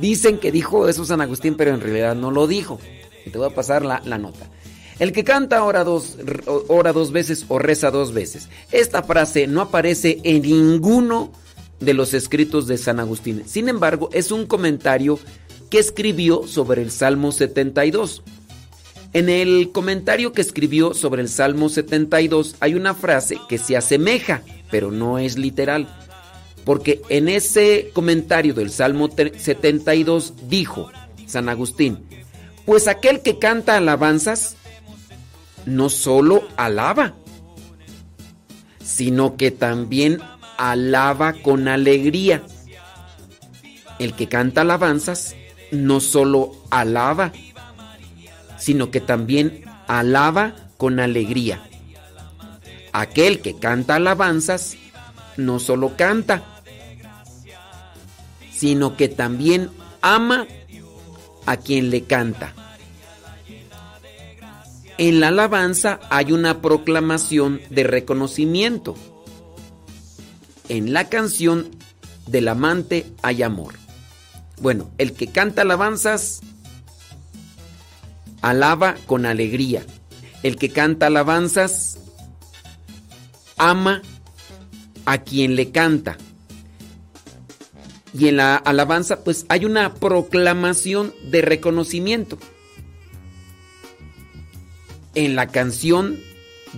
dicen que dijo eso San Agustín, pero en realidad no lo dijo. Y te voy a pasar la, la nota. El que canta ora dos, ora dos veces o reza dos veces. Esta frase no aparece en ninguno de los escritos de San Agustín. Sin embargo, es un comentario que escribió sobre el Salmo 72. En el comentario que escribió sobre el Salmo 72 hay una frase que se asemeja, pero no es literal. Porque en ese comentario del Salmo 72 dijo San Agustín, pues aquel que canta alabanzas no solo alaba, sino que también alaba con alegría. El que canta alabanzas no solo alaba, sino que también alaba con alegría. Aquel que canta alabanzas no solo canta, sino que también ama a quien le canta. En la alabanza hay una proclamación de reconocimiento en la canción del amante hay amor. Bueno, el que canta alabanzas alaba con alegría. El que canta alabanzas ama a quien le canta. Y en la alabanza pues hay una proclamación de reconocimiento. En la canción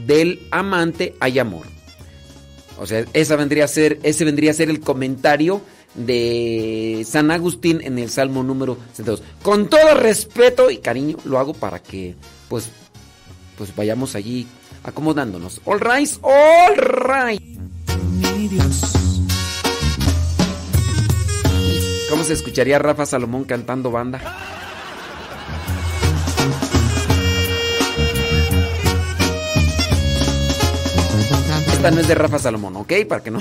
del amante hay amor. O sea, esa vendría a ser, ese vendría a ser el comentario de San Agustín en el Salmo número 72. Con todo respeto y cariño lo hago para que pues pues vayamos allí acomodándonos. All right, all right. ¿Cómo se escucharía Rafa Salomón cantando banda? No es de Rafa Salomón, ¿ok? Para que no.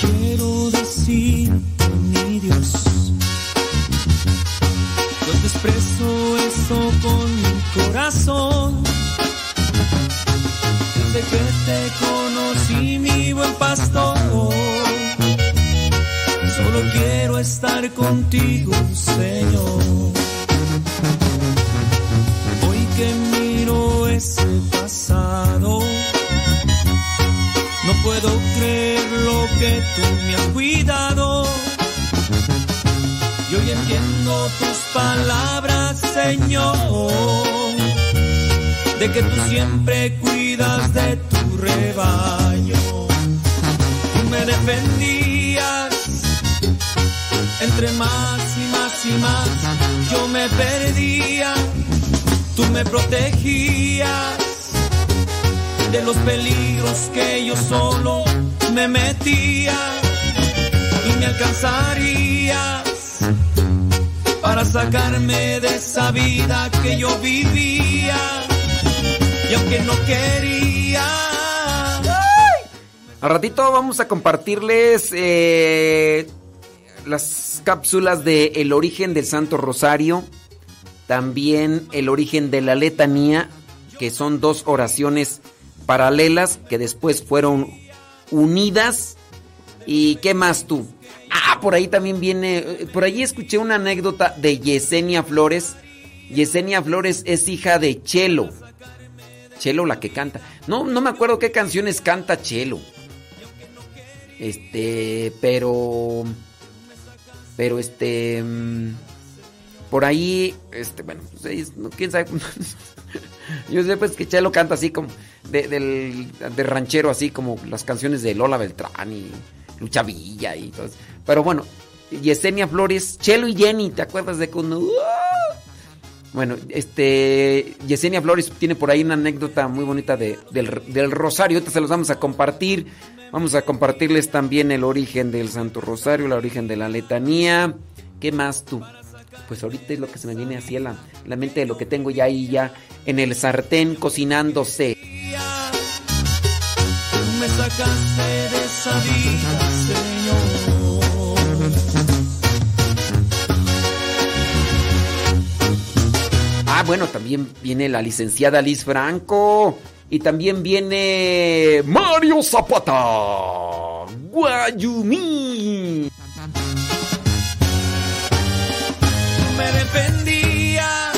Quiero decir, mi Dios, yo te expreso eso con mi corazón. desde que te conocí, mi buen pastor. Solo quiero estar contigo, Señor. Hoy que miro ese pasado, no puedo creer lo que tú me has cuidado. Y hoy entiendo tus palabras, Señor, de que tú siempre cuidas de tu rebaño. Tú me defendías entre más y más y más, yo me perdía. Tú me protegías de los peligros que yo solo me metía y me alcanzarías para sacarme de esa vida que yo vivía y aunque no quería Al ratito vamos a compartirles eh, las cápsulas de El origen del Santo Rosario, también el origen de la letanía, que son dos oraciones paralelas que después fueron unidas. ¿Y qué más tú? Ah, por ahí también viene, eh, por ahí escuché una anécdota de Yesenia Flores. Yesenia Flores es hija de Chelo. Chelo la que canta. No, no me acuerdo qué canciones canta Chelo. Este, pero pero este mm, por ahí este bueno, pues, quién sabe. Yo sé pues que Chelo canta así como de, del, de ranchero así como las canciones de Lola Beltrán y Lucha Villa y todo. Pero bueno, Yesenia Flores, Chelo y Jenny, ¿te acuerdas de cuando ¡Ah! Bueno, este Yesenia Flores tiene por ahí una anécdota muy bonita de- del, del Rosario. Ahorita se los vamos a compartir. Vamos a compartirles también el origen del Santo Rosario, el origen de la letanía. ¿Qué más tú? Pues ahorita es lo que se me viene así a la, la mente de lo que tengo ya ahí ya en el sartén cocinándose. Tú me sacaste de esa vida, Señor. Ah, bueno, también viene la licenciada Liz Franco. Y también viene Mario Zapata. Guayumí. me defendías.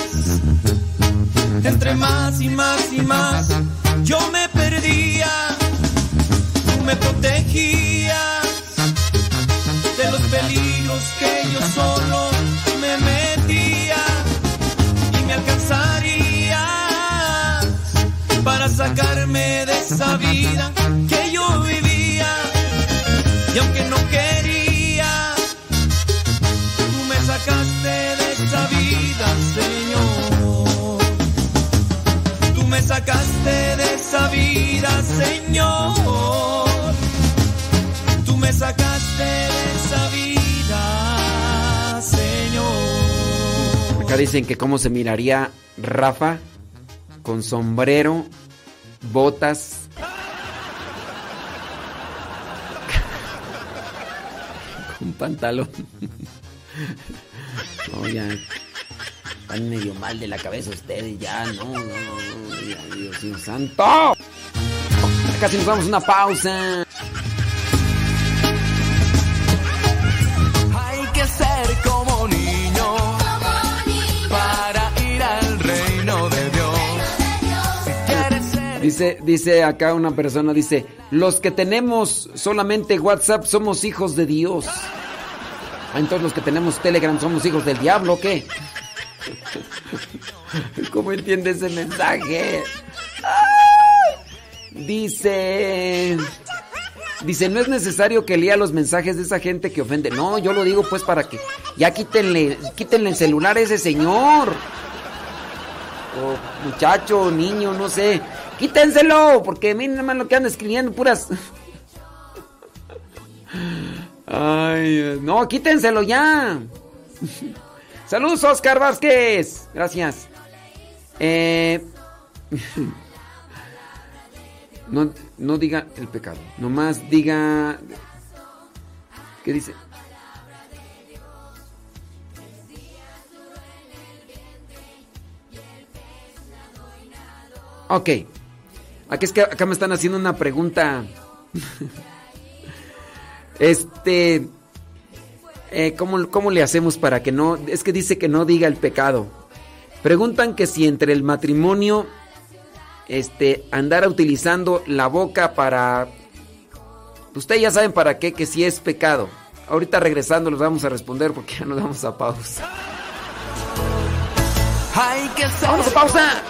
Entre más y más y más, yo me perdía. Tú me protegías de los peligros que yo solo vida que yo vivía. Y aunque no quería, tú me sacaste de esa vida, Señor. Tú me sacaste de esa vida, Señor. Tú me sacaste de esa vida, Señor. Acá dicen que cómo se miraría Rafa con sombrero, botas. Con pantalón. No, ya. Están medio mal de la cabeza ustedes, ya, no, no, no, ya, Dios mío santo. Casi nos damos una pausa. Hay que ser Dice, dice acá una persona, dice, los que tenemos solamente WhatsApp somos hijos de Dios. Ah, entonces los que tenemos Telegram somos hijos del diablo, ¿o ¿qué? ¿Cómo entiende ese mensaje? Dice, dice, no es necesario que lea los mensajes de esa gente que ofende. No, yo lo digo pues para que ya quítenle, quítenle el celular a ese señor. O muchacho, niño, no sé. Quítenselo, porque miren nada más lo que anda escribiendo, puras. Ay, no, quítenselo ya. Saludos, Oscar Vázquez. Gracias. Eh, no, no diga el pecado, nomás diga. ¿Qué dice? Ok. Aquí es que acá me están haciendo una pregunta. este. Eh, ¿cómo, ¿Cómo le hacemos para que no.? Es que dice que no diga el pecado. Preguntan que si entre el matrimonio. Este. Andar utilizando la boca para. Pues, ustedes ya saben para qué, que si es pecado. Ahorita regresando los vamos a responder porque ya nos vamos a pausa. ¡Vamos a pausa!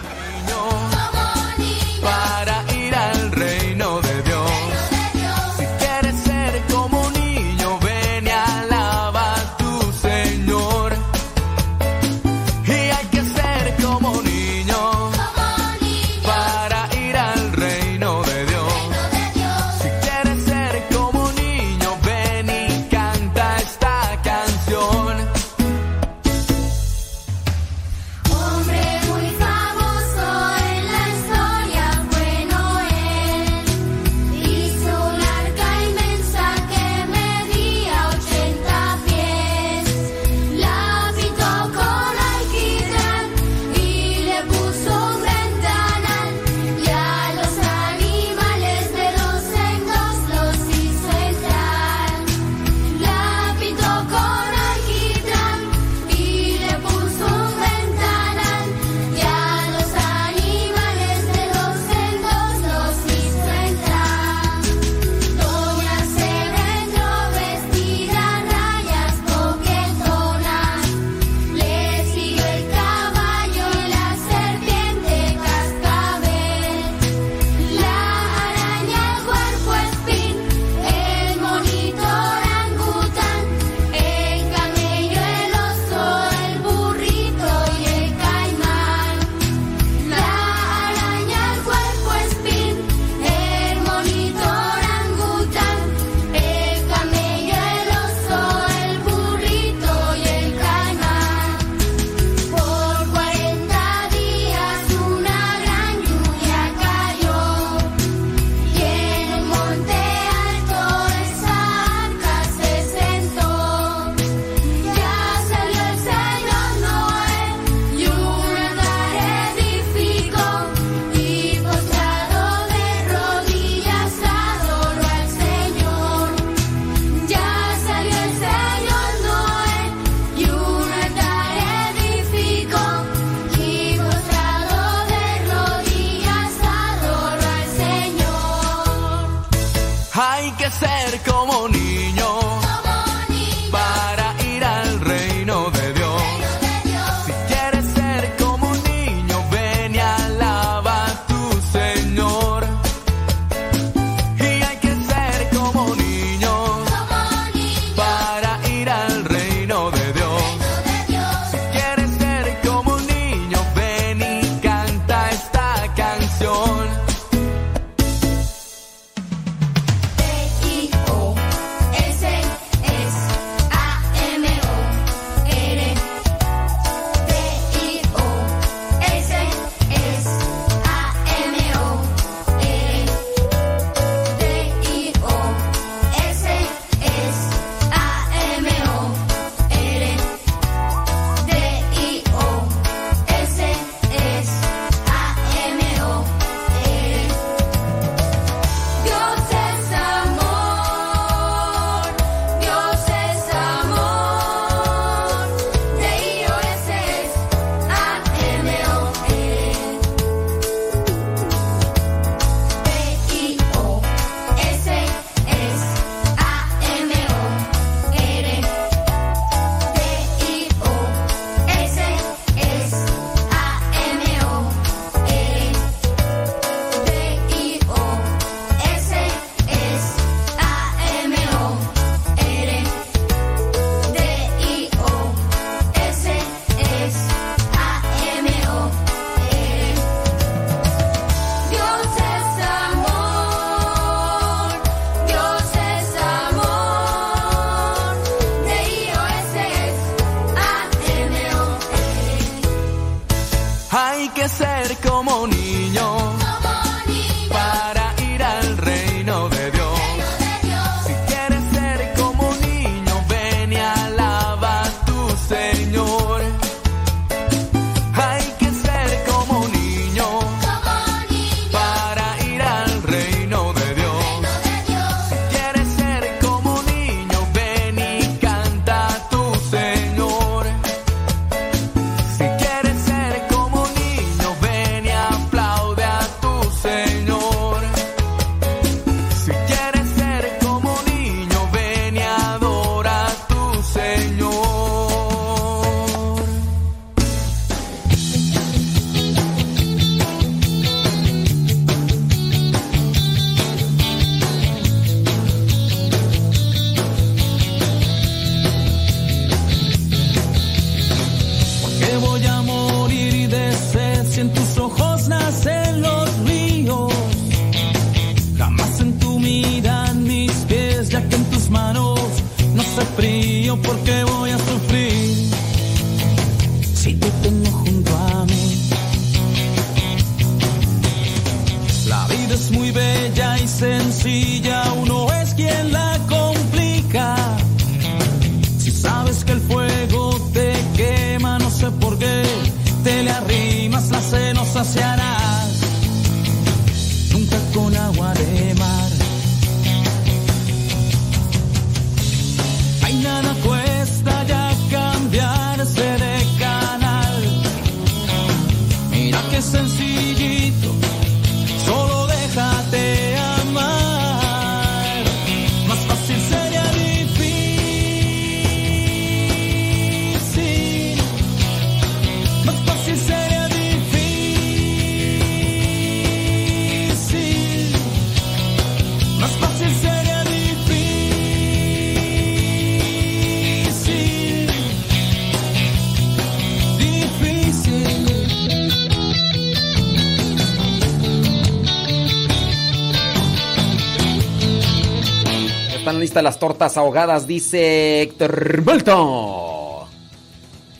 Las tortas ahogadas, dice Héctor Malta.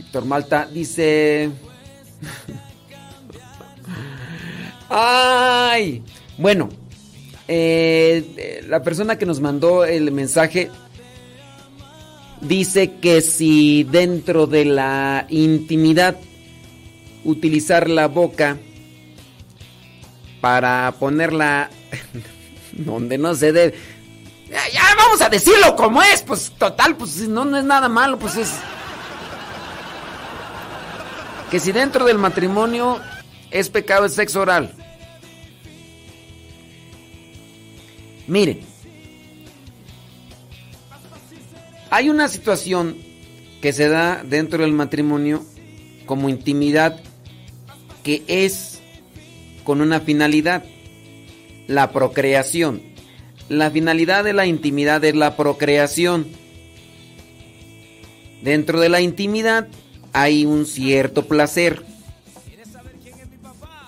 Héctor Malta dice... ¡Ay! Bueno, eh, la persona que nos mandó el mensaje dice que si dentro de la intimidad utilizar la boca para ponerla donde no se debe. Ya, vamos a decirlo como es, pues total, pues no, no es nada malo, pues es... Que si dentro del matrimonio es pecado el sexo oral. Mire, hay una situación que se da dentro del matrimonio como intimidad que es con una finalidad, la procreación. La finalidad de la intimidad es la procreación. Dentro de la intimidad hay un cierto placer.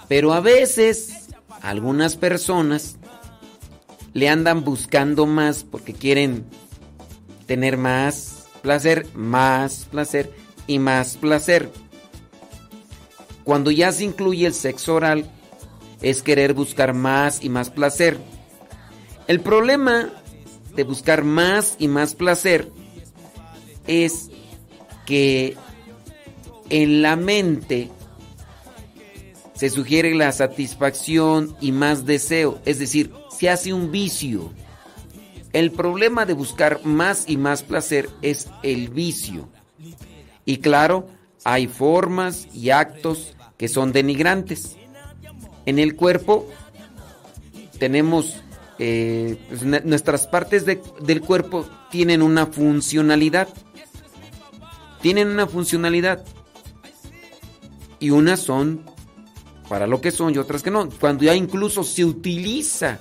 Pero a veces algunas personas le andan buscando más porque quieren tener más placer, más placer y más placer. Cuando ya se incluye el sexo oral, es querer buscar más y más placer. El problema de buscar más y más placer es que en la mente se sugiere la satisfacción y más deseo, es decir, se hace un vicio. El problema de buscar más y más placer es el vicio. Y claro, hay formas y actos que son denigrantes. En el cuerpo tenemos eh, pues, nuestras partes de- del cuerpo tienen una funcionalidad. Tienen una funcionalidad. Y unas son para lo que son y otras que no. Cuando ya incluso se utiliza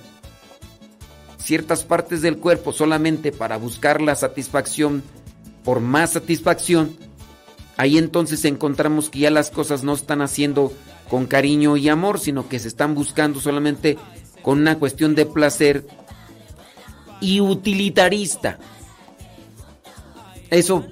ciertas partes del cuerpo solamente para buscar la satisfacción por más satisfacción, ahí entonces encontramos que ya las cosas no están haciendo con cariño y amor, sino que se están buscando solamente con una cuestión de placer y utilitarista. Eso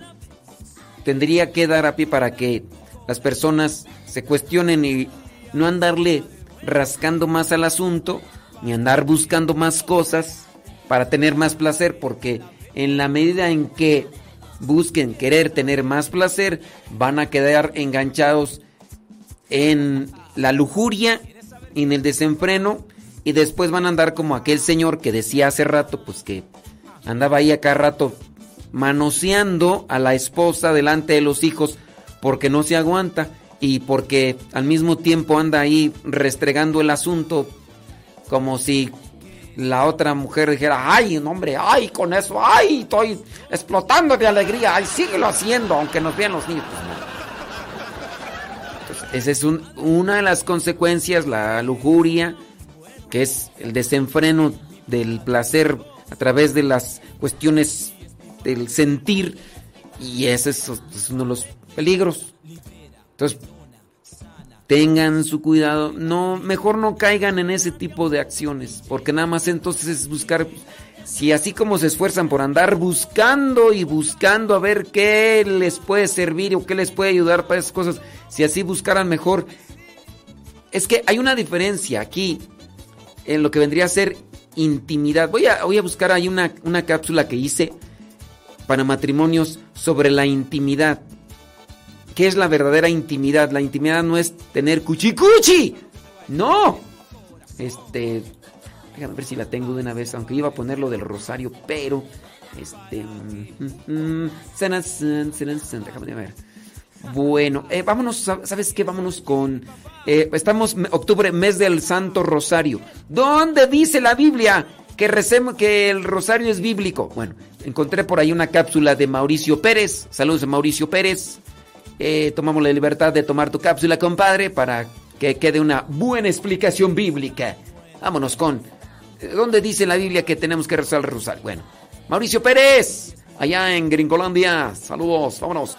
tendría que dar a pie para que las personas se cuestionen y no andarle rascando más al asunto, ni andar buscando más cosas para tener más placer, porque en la medida en que busquen querer tener más placer, van a quedar enganchados en la lujuria, en el desenfreno, y después van a andar como aquel señor que decía hace rato, pues que andaba ahí acá rato manoseando a la esposa delante de los hijos porque no se aguanta y porque al mismo tiempo anda ahí restregando el asunto como si la otra mujer dijera, ay, no, hombre, ay, con eso, ay, estoy explotando de alegría, ay, síguelo haciendo, aunque nos vean los niños. Entonces, esa es un- una de las consecuencias, la lujuria, que es el desenfreno del placer a través de las cuestiones del sentir, y ese es, uno de los peligros. Entonces, tengan su cuidado. No, mejor no caigan en ese tipo de acciones. Porque nada más entonces es buscar. Si así como se esfuerzan por andar buscando y buscando a ver qué les puede servir o qué les puede ayudar para esas cosas, si así buscaran mejor. Es que hay una diferencia aquí en lo que vendría a ser intimidad. Voy a, voy a buscar ahí una, una cápsula que hice para matrimonios sobre la intimidad. ¿Qué es la verdadera intimidad? La intimidad no es tener cuchicuchi. No. Este. Déjame ver si la tengo de una vez. Aunque iba a poner lo del rosario, pero. Este. mm, mm, san- Déjame ver. Bueno, eh, vámonos, ¿sabes qué? Vámonos con... eh, estamos octubre, mes del Santo Rosario. ¿Dónde dice la Biblia que recemos, que el rosario es bíblico? Bueno, encontré por ahí una cápsula de Mauricio Pérez. Saludos a Mauricio Pérez. Eh, tomamos la libertad de tomar tu cápsula, compadre, para que quede una buena explicación bíblica. Vámonos con... eh, ¿Dónde dice la Biblia que tenemos que rezar el rosario? Bueno, Mauricio Pérez, allá en Gringolandia. Saludos, vámonos.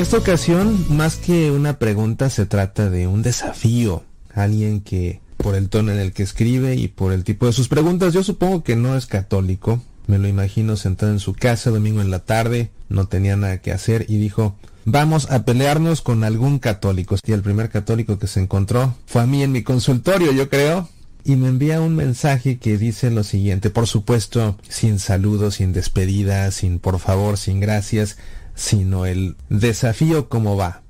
En esta ocasión, más que una pregunta, se trata de un desafío. Alguien que, por el tono en el que escribe y por el tipo de sus preguntas, yo supongo que no es católico. Me lo imagino sentado en su casa domingo en la tarde, no tenía nada que hacer y dijo, vamos a pelearnos con algún católico. Y el primer católico que se encontró fue a mí en mi consultorio, yo creo. Y me envía un mensaje que dice lo siguiente, por supuesto, sin saludos, sin despedida, sin por favor, sin gracias, sino el desafío como va.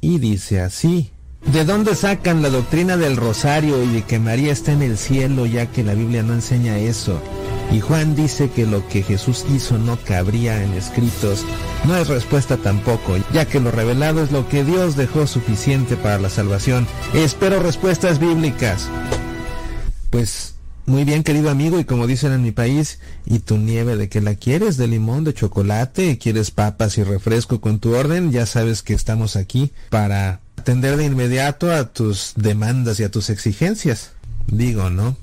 Y dice así, ¿de dónde sacan la doctrina del rosario y de que María está en el cielo ya que la Biblia no enseña eso? Y Juan dice que lo que Jesús hizo no cabría en escritos. No es respuesta tampoco, ya que lo revelado es lo que Dios dejó suficiente para la salvación. Espero respuestas bíblicas. Pues muy bien, querido amigo, y como dicen en mi país, ¿y tu nieve de qué la quieres? ¿De limón, de chocolate? ¿Quieres papas y refresco con tu orden? Ya sabes que estamos aquí para atender de inmediato a tus demandas y a tus exigencias. Digo, ¿no?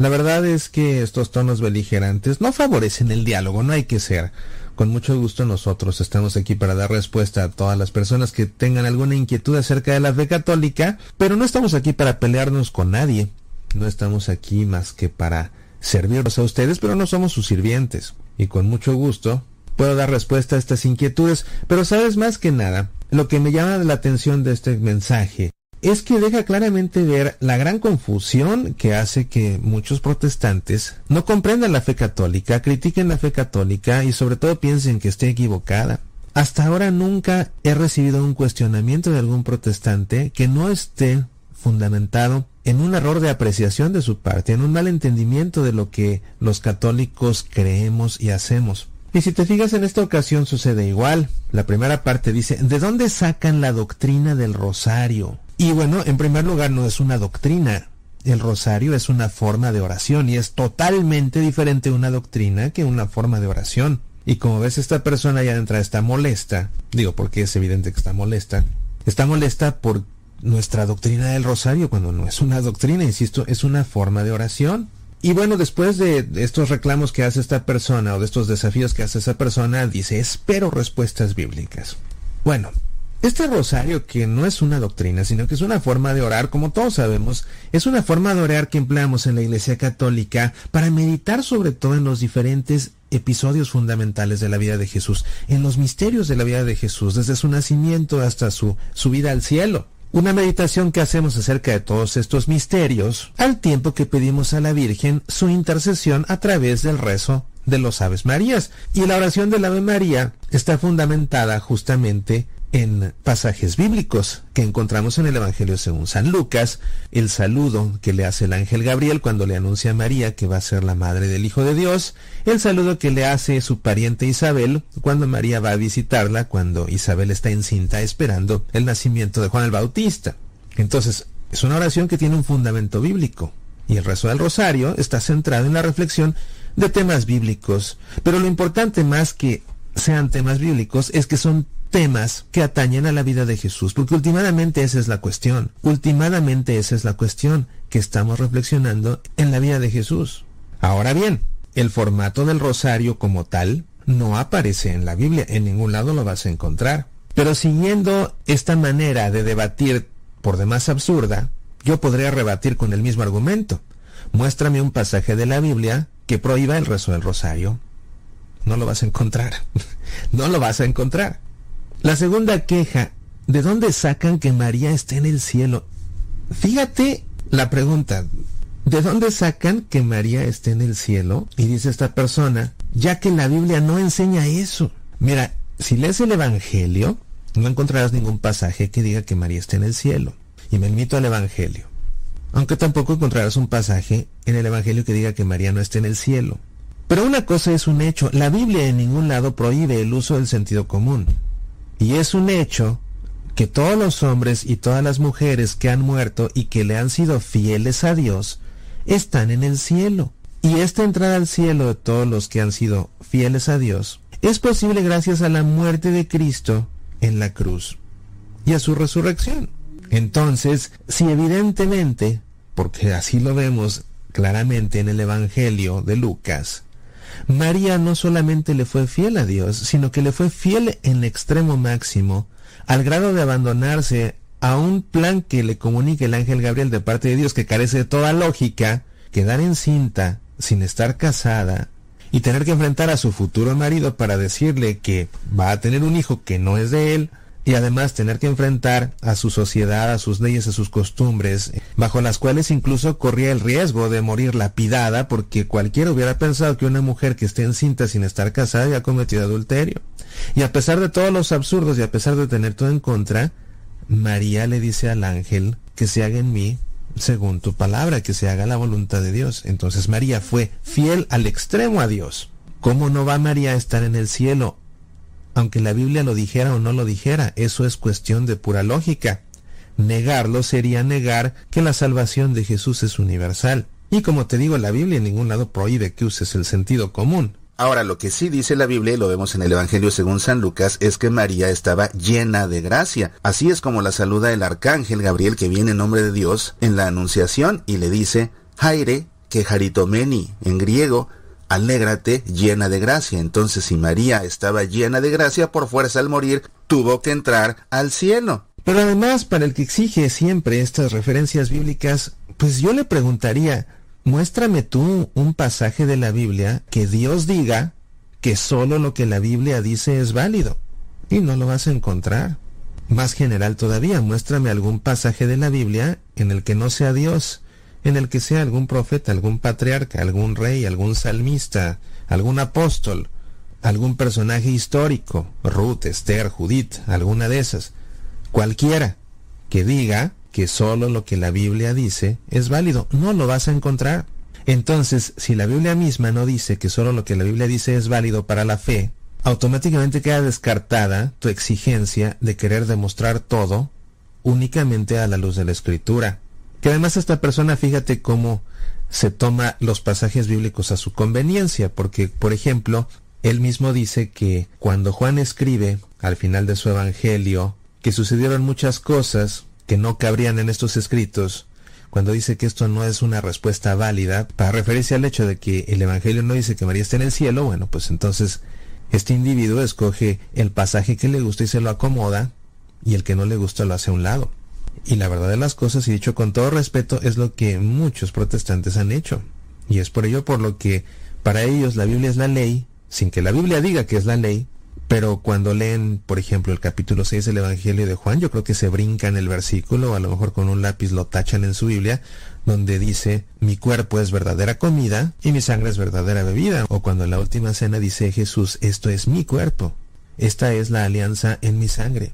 La verdad es que estos tonos beligerantes no favorecen el diálogo, no hay que ser. Con mucho gusto nosotros estamos aquí para dar respuesta a todas las personas que tengan alguna inquietud acerca de la fe católica, pero no estamos aquí para pelearnos con nadie. No estamos aquí más que para servirlos a ustedes, pero no somos sus sirvientes. Y con mucho gusto puedo dar respuesta a estas inquietudes, pero sabes más que nada, lo que me llama la atención de este mensaje es que deja claramente ver la gran confusión que hace que muchos protestantes no comprendan la fe católica, critiquen la fe católica y sobre todo piensen que esté equivocada. Hasta ahora nunca he recibido un cuestionamiento de algún protestante que no esté fundamentado en un error de apreciación de su parte, en un mal entendimiento de lo que los católicos creemos y hacemos. Y si te fijas en esta ocasión sucede igual. La primera parte dice, ¿de dónde sacan la doctrina del rosario? Y bueno, en primer lugar no es una doctrina. El rosario es una forma de oración y es totalmente diferente una doctrina que una forma de oración. Y como ves, esta persona ya de entrada está molesta. Digo, porque es evidente que está molesta. Está molesta por nuestra doctrina del rosario, cuando no es una doctrina, insisto, es una forma de oración. Y bueno, después de estos reclamos que hace esta persona o de estos desafíos que hace esa persona, dice, espero respuestas bíblicas. Bueno, este rosario que no es una doctrina, sino que es una forma de orar, como todos sabemos, es una forma de orar que empleamos en la Iglesia Católica para meditar sobre todo en los diferentes episodios fundamentales de la vida de Jesús, en los misterios de la vida de Jesús, desde su nacimiento hasta su subida al cielo. Una meditación que hacemos acerca de todos estos misterios, al tiempo que pedimos a la Virgen su intercesión a través del rezo de los Aves Marías. Y la oración del Ave María está fundamentada justamente en pasajes bíblicos que encontramos en el Evangelio según San Lucas, el saludo que le hace el ángel Gabriel cuando le anuncia a María que va a ser la madre del Hijo de Dios, el saludo que le hace su pariente Isabel cuando María va a visitarla, cuando Isabel está encinta esperando el nacimiento de Juan el Bautista. Entonces, es una oración que tiene un fundamento bíblico, y el rezo del rosario está centrado en la reflexión de temas bíblicos, pero lo importante más que sean temas bíblicos es que son temas que atañen a la vida de Jesús, porque últimamente esa es la cuestión, últimamente esa es la cuestión que estamos reflexionando en la vida de Jesús. Ahora bien, el formato del rosario como tal no aparece en la Biblia, en ningún lado lo vas a encontrar. Pero siguiendo esta manera de debatir por demás absurda, yo podría rebatir con el mismo argumento. Muéstrame un pasaje de la Biblia que prohíba el rezo del rosario. No lo vas a encontrar. no lo vas a encontrar. La segunda queja, ¿de dónde sacan que María esté en el cielo? Fíjate la pregunta, ¿de dónde sacan que María esté en el cielo? Y dice esta persona, ya que la Biblia no enseña eso. Mira, si lees el Evangelio, no encontrarás ningún pasaje que diga que María esté en el cielo. Y me limito al Evangelio. Aunque tampoco encontrarás un pasaje en el Evangelio que diga que María no esté en el cielo. Pero una cosa es un hecho, la Biblia en ningún lado prohíbe el uso del sentido común. Y es un hecho que todos los hombres y todas las mujeres que han muerto y que le han sido fieles a Dios están en el cielo. Y esta entrada al cielo de todos los que han sido fieles a Dios es posible gracias a la muerte de Cristo en la cruz y a su resurrección. Entonces, si evidentemente, porque así lo vemos claramente en el Evangelio de Lucas, María no solamente le fue fiel a Dios, sino que le fue fiel en extremo máximo, al grado de abandonarse a un plan que le comunica el ángel Gabriel de parte de Dios que carece de toda lógica, quedar encinta sin estar casada y tener que enfrentar a su futuro marido para decirle que va a tener un hijo que no es de él, y además tener que enfrentar a su sociedad, a sus leyes, a sus costumbres, bajo las cuales incluso corría el riesgo de morir lapidada porque cualquiera hubiera pensado que una mujer que esté encinta sin estar casada había cometido adulterio. Y a pesar de todos los absurdos y a pesar de tener todo en contra, María le dice al ángel que se haga en mí según tu palabra, que se haga la voluntad de Dios. Entonces María fue fiel al extremo a Dios. ¿Cómo no va María a estar en el cielo aunque la Biblia lo dijera o no lo dijera, eso es cuestión de pura lógica. Negarlo sería negar que la salvación de Jesús es universal. Y como te digo, la Biblia en ningún lado prohíbe que uses el sentido común. Ahora, lo que sí dice la Biblia, y lo vemos en el Evangelio según San Lucas, es que María estaba llena de gracia. Así es como la saluda el arcángel Gabriel que viene en nombre de Dios en la Anunciación y le dice, Jaire, que jaritomeni, en griego, alégrate llena de gracia. Entonces, si María estaba llena de gracia, por fuerza al morir, tuvo que entrar al cielo. Pero además, para el que exige siempre estas referencias bíblicas, pues yo le preguntaría, muéstrame tú un pasaje de la Biblia que Dios diga que solo lo que la Biblia dice es válido. Y no lo vas a encontrar. Más general todavía, muéstrame algún pasaje de la Biblia en el que no sea Dios en el que sea algún profeta, algún patriarca, algún rey, algún salmista, algún apóstol, algún personaje histórico, Ruth, Esther, Judith, alguna de esas, cualquiera que diga que solo lo que la Biblia dice es válido, no lo vas a encontrar. Entonces, si la Biblia misma no dice que solo lo que la Biblia dice es válido para la fe, automáticamente queda descartada tu exigencia de querer demostrar todo únicamente a la luz de la escritura. Que además esta persona, fíjate cómo se toma los pasajes bíblicos a su conveniencia, porque, por ejemplo, él mismo dice que cuando Juan escribe al final de su evangelio que sucedieron muchas cosas que no cabrían en estos escritos, cuando dice que esto no es una respuesta válida, para referirse al hecho de que el evangelio no dice que María está en el cielo, bueno, pues entonces este individuo escoge el pasaje que le gusta y se lo acomoda, y el que no le gusta lo hace a un lado. Y la verdad de las cosas, y dicho con todo respeto, es lo que muchos protestantes han hecho. Y es por ello por lo que para ellos la Biblia es la ley, sin que la Biblia diga que es la ley, pero cuando leen, por ejemplo, el capítulo 6 del Evangelio de Juan, yo creo que se brincan el versículo, a lo mejor con un lápiz lo tachan en su Biblia, donde dice, mi cuerpo es verdadera comida y mi sangre es verdadera bebida. O cuando en la última cena dice Jesús, esto es mi cuerpo, esta es la alianza en mi sangre.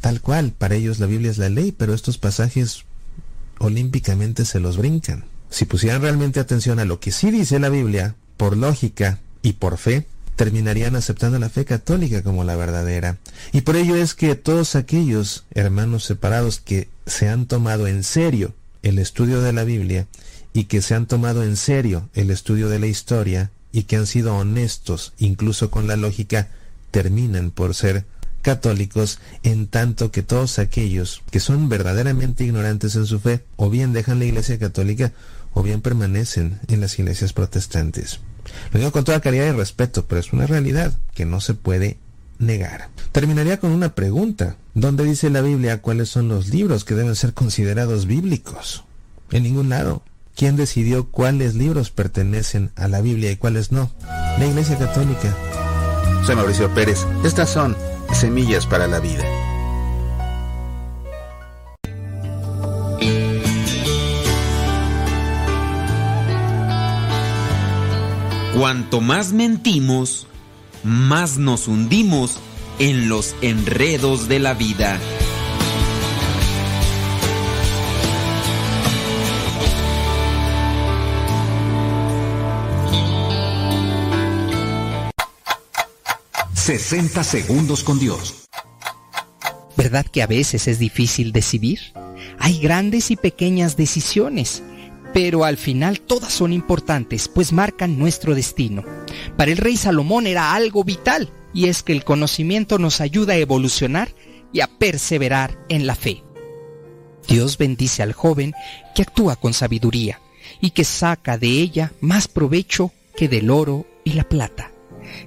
Tal cual, para ellos la Biblia es la ley, pero estos pasajes olímpicamente se los brincan. Si pusieran realmente atención a lo que sí dice la Biblia, por lógica y por fe, terminarían aceptando la fe católica como la verdadera. Y por ello es que todos aquellos hermanos separados que se han tomado en serio el estudio de la Biblia y que se han tomado en serio el estudio de la historia y que han sido honestos incluso con la lógica, terminan por ser católicos en tanto que todos aquellos que son verdaderamente ignorantes en su fe o bien dejan la iglesia católica o bien permanecen en las iglesias protestantes. Lo digo con toda caridad y respeto, pero es una realidad que no se puede negar. Terminaría con una pregunta. ¿Dónde dice la Biblia cuáles son los libros que deben ser considerados bíblicos? En ningún lado. ¿Quién decidió cuáles libros pertenecen a la Biblia y cuáles no? La Iglesia Católica. Soy Mauricio Pérez. Estas son Semillas para la Vida. Cuanto más mentimos, más nos hundimos en los enredos de la vida. ...60 segundos con Dios. ¿Verdad que a veces es difícil decidir? Hay grandes y pequeñas decisiones, pero al final todas son importantes, pues marcan nuestro destino. Para el rey Salomón era algo vital, y es que el conocimiento nos ayuda a evolucionar y a perseverar en la fe. Dios bendice al joven que actúa con sabiduría y que saca de ella más provecho que del oro y la plata.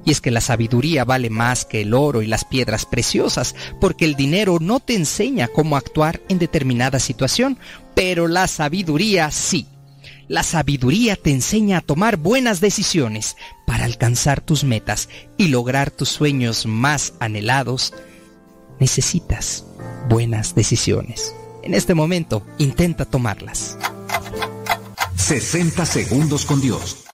Y es que la sabiduría vale más que el oro y las piedras preciosas, porque el dinero no te enseña cómo actuar en determinada situación, pero la sabiduría sí. La sabiduría te enseña a tomar buenas decisiones para alcanzar tus metas y lograr tus sueños más anhelados. Necesitas buenas decisiones. En este momento, intenta tomarlas. 60 segundos con Dios.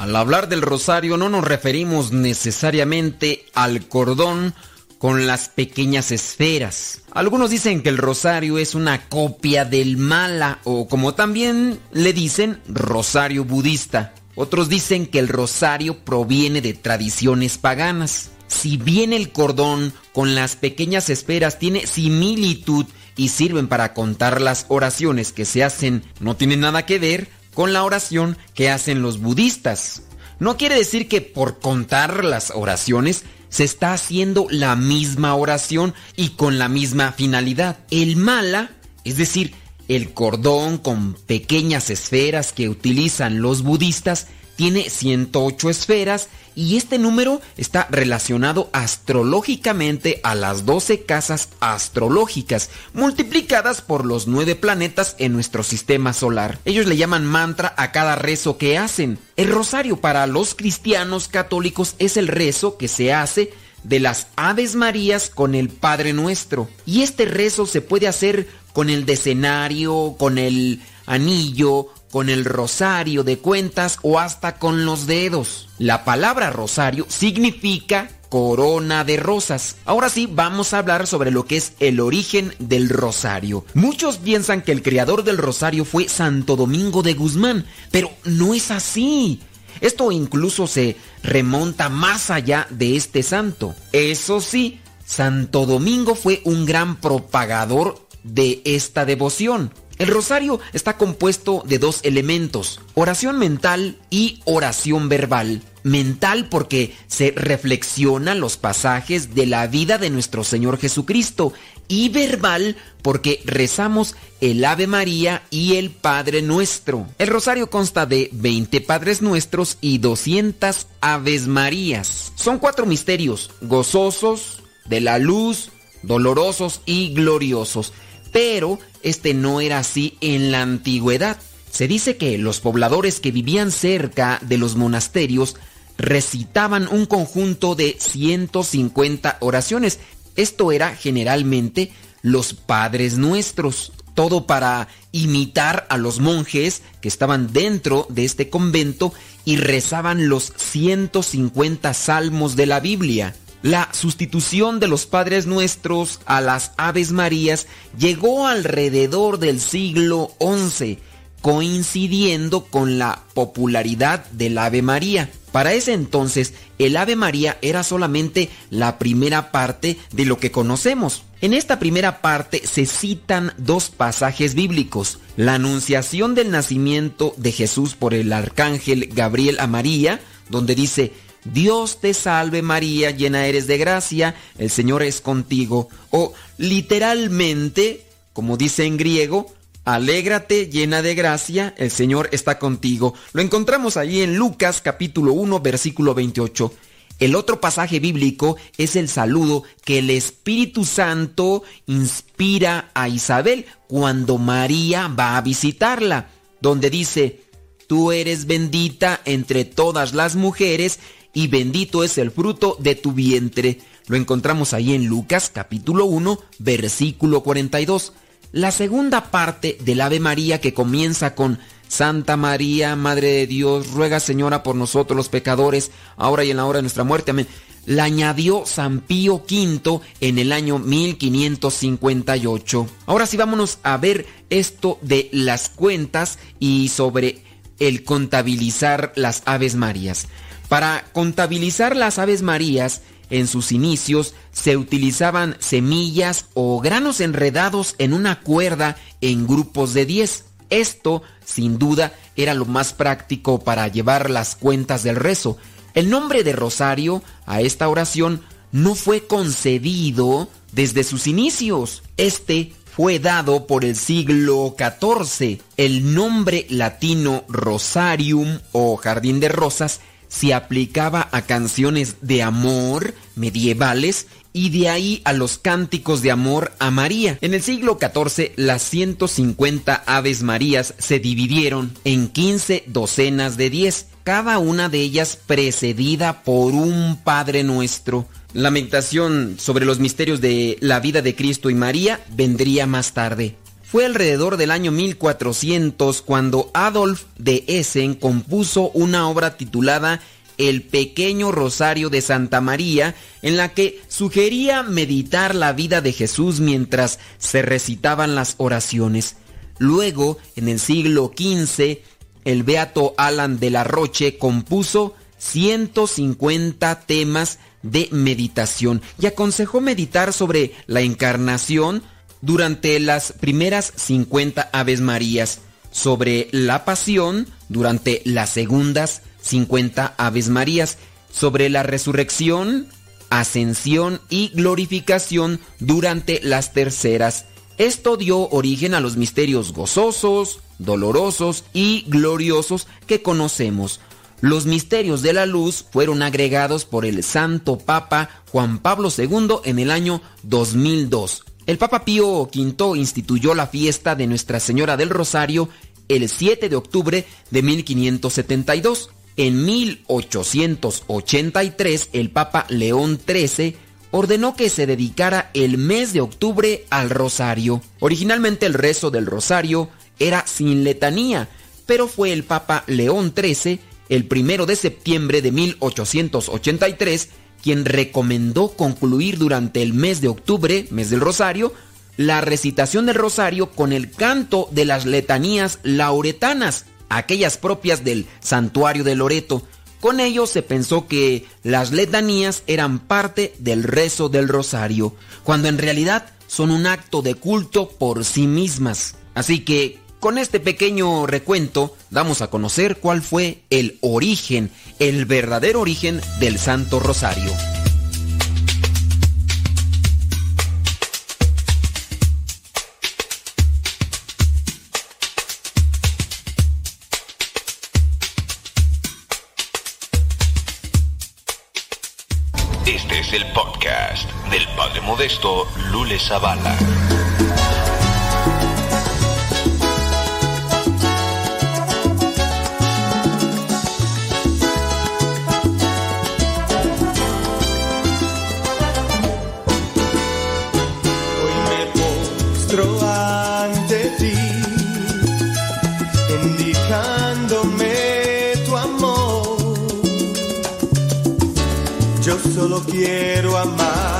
Al hablar del rosario no nos referimos necesariamente al cordón con las pequeñas esferas. Algunos dicen que el rosario es una copia del mala o como también le dicen rosario budista. Otros dicen que el rosario proviene de tradiciones paganas. Si bien el cordón con las pequeñas esferas tiene similitud y sirven para contar las oraciones que se hacen, no tiene nada que ver con la oración que hacen los budistas. No quiere decir que por contar las oraciones se está haciendo la misma oración y con la misma finalidad. El mala, es decir, el cordón con pequeñas esferas que utilizan los budistas, tiene 108 esferas y este número está relacionado astrológicamente a las 12 casas astrológicas, multiplicadas por los 9 planetas en nuestro sistema solar. Ellos le llaman mantra a cada rezo que hacen. El rosario para los cristianos católicos es el rezo que se hace de las Aves Marías con el Padre Nuestro. Y este rezo se puede hacer con el decenario, con el anillo, con el rosario de cuentas o hasta con los dedos. La palabra rosario significa corona de rosas. Ahora sí, vamos a hablar sobre lo que es el origen del rosario. Muchos piensan que el creador del rosario fue Santo Domingo de Guzmán, pero no es así. Esto incluso se remonta más allá de este santo. Eso sí, Santo Domingo fue un gran propagador de esta devoción. El rosario está compuesto de dos elementos, oración mental y oración verbal. Mental porque se reflexionan los pasajes de la vida de nuestro Señor Jesucristo y verbal porque rezamos el Ave María y el Padre Nuestro. El rosario consta de 20 Padres Nuestros y 200 Aves Marías. Son cuatro misterios, gozosos, de la luz, dolorosos y gloriosos. Pero este no era así en la antigüedad. Se dice que los pobladores que vivían cerca de los monasterios recitaban un conjunto de 150 oraciones. Esto era generalmente los padres nuestros, todo para imitar a los monjes que estaban dentro de este convento y rezaban los 150 salmos de la Biblia. La sustitución de los Padres Nuestros a las Aves Marías llegó alrededor del siglo XI, coincidiendo con la popularidad del Ave María. Para ese entonces, el Ave María era solamente la primera parte de lo que conocemos. En esta primera parte se citan dos pasajes bíblicos. La anunciación del nacimiento de Jesús por el arcángel Gabriel a María, donde dice, Dios te salve María, llena eres de gracia, el Señor es contigo. O literalmente, como dice en griego, Alégrate llena de gracia, el Señor está contigo. Lo encontramos allí en Lucas capítulo 1 versículo 28. El otro pasaje bíblico es el saludo que el Espíritu Santo inspira a Isabel cuando María va a visitarla, donde dice, Tú eres bendita entre todas las mujeres y bendito es el fruto de tu vientre. Lo encontramos ahí en Lucas capítulo 1 versículo 42. La segunda parte del Ave María que comienza con Santa María, Madre de Dios, ruega Señora por nosotros los pecadores, ahora y en la hora de nuestra muerte, amén. La añadió San Pío V en el año 1558. Ahora sí vámonos a ver esto de las cuentas y sobre el contabilizar las Aves Marías. Para contabilizar las Aves Marías, en sus inicios se utilizaban semillas o granos enredados en una cuerda en grupos de 10. Esto, sin duda, era lo más práctico para llevar las cuentas del rezo. El nombre de rosario a esta oración no fue concedido desde sus inicios. Este fue dado por el siglo XIV. El nombre latino rosarium o jardín de rosas se aplicaba a canciones de amor medievales y de ahí a los cánticos de amor a María. En el siglo XIV las 150 Aves Marías se dividieron en 15 docenas de 10, cada una de ellas precedida por un Padre Nuestro. La meditación sobre los misterios de la vida de Cristo y María vendría más tarde. Fue alrededor del año 1400 cuando Adolf de Essen compuso una obra titulada El pequeño Rosario de Santa María, en la que sugería meditar la vida de Jesús mientras se recitaban las oraciones. Luego, en el siglo XV, el beato Alan de la Roche compuso 150 temas de meditación y aconsejó meditar sobre la encarnación, durante las primeras 50 Aves Marías, sobre la pasión durante las segundas 50 Aves Marías, sobre la resurrección, ascensión y glorificación durante las terceras. Esto dio origen a los misterios gozosos, dolorosos y gloriosos que conocemos. Los misterios de la luz fueron agregados por el Santo Papa Juan Pablo II en el año 2002. El Papa Pío V instituyó la fiesta de Nuestra Señora del Rosario el 7 de octubre de 1572. En 1883 el Papa León XIII ordenó que se dedicara el mes de octubre al rosario. Originalmente el rezo del rosario era sin letanía, pero fue el Papa León XIII el primero de septiembre de 1883 quien recomendó concluir durante el mes de octubre, mes del Rosario, la recitación del Rosario con el canto de las letanías lauretanas, aquellas propias del santuario de Loreto. Con ello se pensó que las letanías eran parte del rezo del Rosario, cuando en realidad son un acto de culto por sí mismas. Así que con este pequeño recuento damos a conocer cuál fue el origen, el verdadero origen del Santo Rosario. Este es el podcast del Padre Modesto Lule Zavala. Solo quiero amarte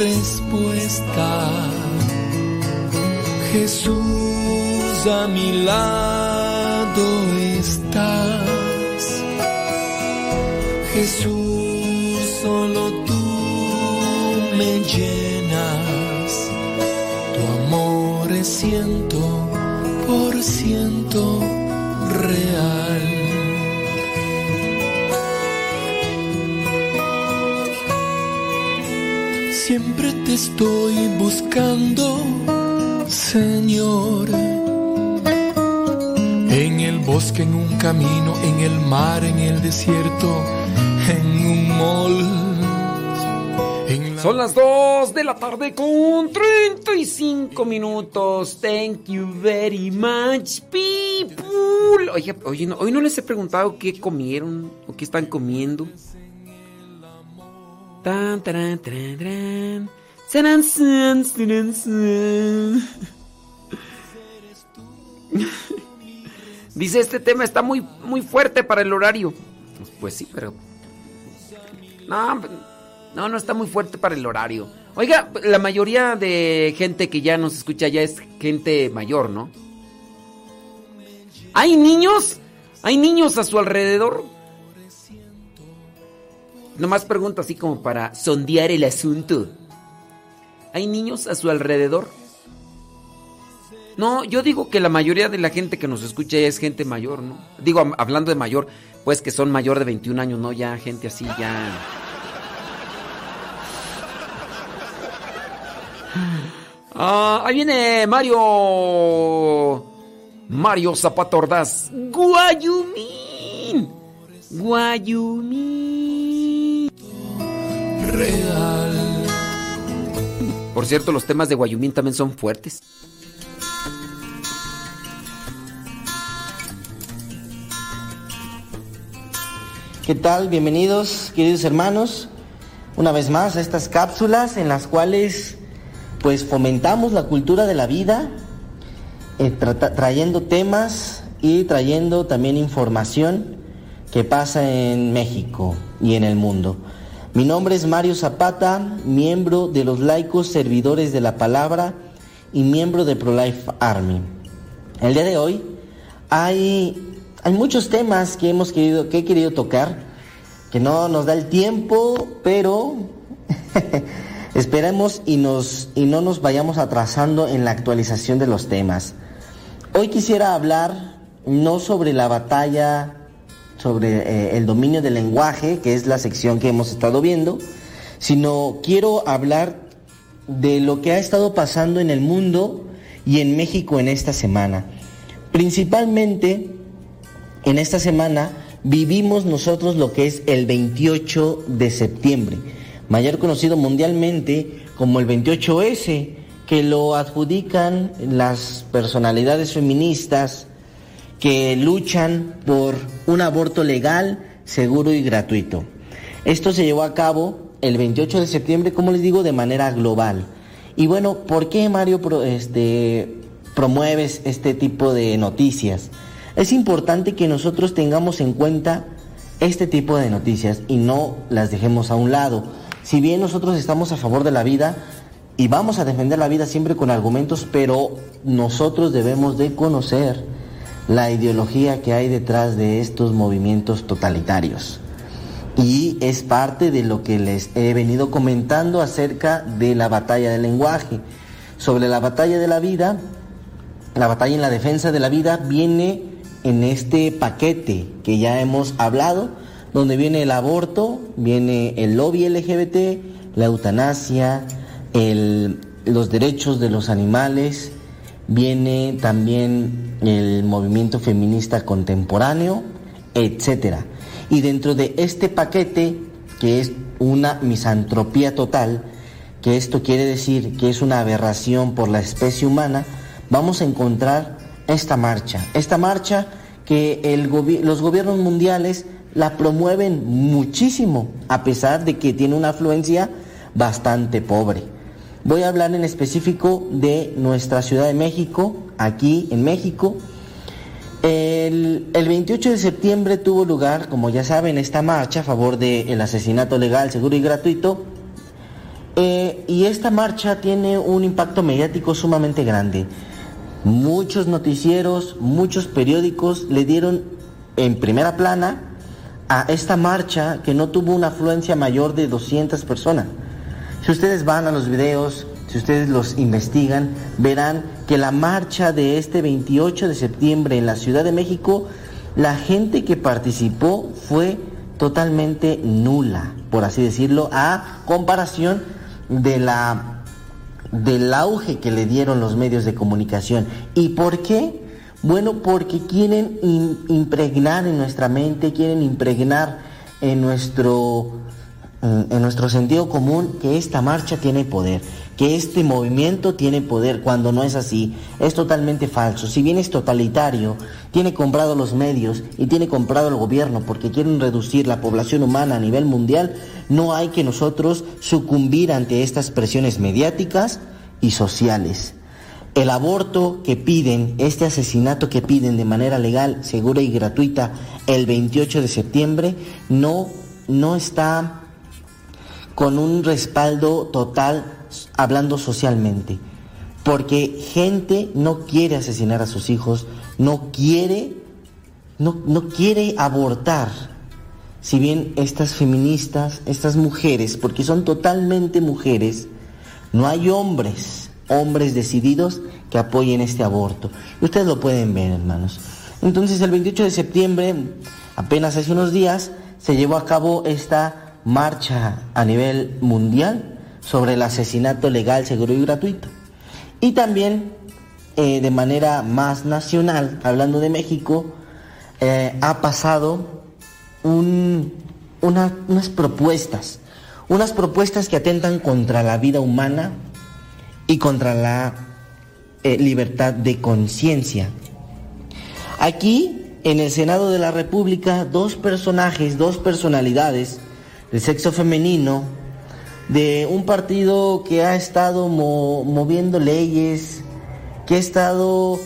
respuesta. Jesús a mi lado estás. Jesús, solo tú me llenas. Tu amor es ciento por ciento. te estoy buscando, Señor. En el bosque, en un camino, en el mar, en el desierto, en un mall. Son las 2 de la tarde con 35 minutos. Thank you very much, people. Oye, oye no, hoy no les he preguntado qué comieron o qué están comiendo. Tan, taran, taran, taran. Dice, este tema está muy, muy fuerte para el horario. Pues sí, pero... No, no, no está muy fuerte para el horario. Oiga, la mayoría de gente que ya nos escucha ya es gente mayor, ¿no? ¿Hay niños? ¿Hay niños a su alrededor? Nomás pregunto así como para sondear el asunto. ¿Hay niños a su alrededor? No, yo digo que la mayoría de la gente que nos escucha es gente mayor, ¿no? Digo, hablando de mayor, pues que son mayor de 21 años, ¿no? Ya gente así, ya... Ah, ahí viene Mario. Mario Zapata Ordaz. Guayumín. Guayumín. Real. Por cierto, los temas de Guayumín también son fuertes. ¿Qué tal? Bienvenidos, queridos hermanos, una vez más a estas cápsulas en las cuales pues fomentamos la cultura de la vida, eh, trayendo temas y trayendo también información que pasa en México y en el mundo. Mi nombre es Mario Zapata, miembro de los laicos servidores de la palabra y miembro de ProLife Army. El día de hoy hay, hay muchos temas que hemos querido, que he querido tocar, que no nos da el tiempo, pero esperemos y, nos, y no nos vayamos atrasando en la actualización de los temas. Hoy quisiera hablar no sobre la batalla, sobre eh, el dominio del lenguaje, que es la sección que hemos estado viendo, sino quiero hablar de lo que ha estado pasando en el mundo y en México en esta semana. Principalmente en esta semana vivimos nosotros lo que es el 28 de septiembre, mayor conocido mundialmente como el 28S, que lo adjudican las personalidades feministas que luchan por un aborto legal, seguro y gratuito. Esto se llevó a cabo el 28 de septiembre, como les digo, de manera global. Y bueno, ¿por qué Mario pro- este, promueves este tipo de noticias? Es importante que nosotros tengamos en cuenta este tipo de noticias y no las dejemos a un lado. Si bien nosotros estamos a favor de la vida y vamos a defender la vida siempre con argumentos, pero nosotros debemos de conocer la ideología que hay detrás de estos movimientos totalitarios. Y es parte de lo que les he venido comentando acerca de la batalla del lenguaje. Sobre la batalla de la vida, la batalla en la defensa de la vida viene en este paquete que ya hemos hablado, donde viene el aborto, viene el lobby LGBT, la eutanasia, el- los derechos de los animales, viene también el movimiento feminista contemporáneo, etcétera. Y dentro de este paquete, que es una misantropía total, que esto quiere decir que es una aberración por la especie humana, vamos a encontrar esta marcha. Esta marcha que el los gobiernos mundiales la promueven muchísimo, a pesar de que tiene una afluencia bastante pobre. Voy a hablar en específico de nuestra Ciudad de México, aquí en México. El, el 28 de septiembre tuvo lugar, como ya saben, esta marcha a favor del asesinato legal, seguro y gratuito. Eh, y esta marcha tiene un impacto mediático sumamente grande. Muchos noticieros, muchos periódicos le dieron en primera plana a esta marcha que no tuvo una afluencia mayor de 200 personas. Si ustedes van a los videos, si ustedes los investigan, verán que la marcha de este 28 de septiembre en la Ciudad de México, la gente que participó fue totalmente nula, por así decirlo, a comparación de la del auge que le dieron los medios de comunicación. ¿Y por qué? Bueno, porque quieren impregnar en nuestra mente, quieren impregnar en nuestro, en nuestro sentido común que esta marcha tiene poder, que este movimiento tiene poder, cuando no es así, es totalmente falso. Si bien es totalitario, tiene comprado los medios y tiene comprado el gobierno porque quieren reducir la población humana a nivel mundial, no hay que nosotros sucumbir ante estas presiones mediáticas y sociales. El aborto que piden, este asesinato que piden de manera legal, segura y gratuita el 28 de septiembre, no, no está con un respaldo total hablando socialmente. Porque gente no quiere asesinar a sus hijos, no quiere, no, no quiere abortar. Si bien estas feministas, estas mujeres, porque son totalmente mujeres, no hay hombres, hombres decididos que apoyen este aborto. Ustedes lo pueden ver, hermanos. Entonces, el 28 de septiembre, apenas hace unos días, se llevó a cabo esta marcha a nivel mundial sobre el asesinato legal, seguro y gratuito. Y también, eh, de manera más nacional, hablando de México, eh, ha pasado un- una- unas propuestas, unas propuestas que atentan contra la vida humana y contra la eh, libertad de conciencia. Aquí, en el Senado de la República, dos personajes, dos personalidades del sexo femenino, de un partido que ha estado mo- moviendo leyes, que ha estado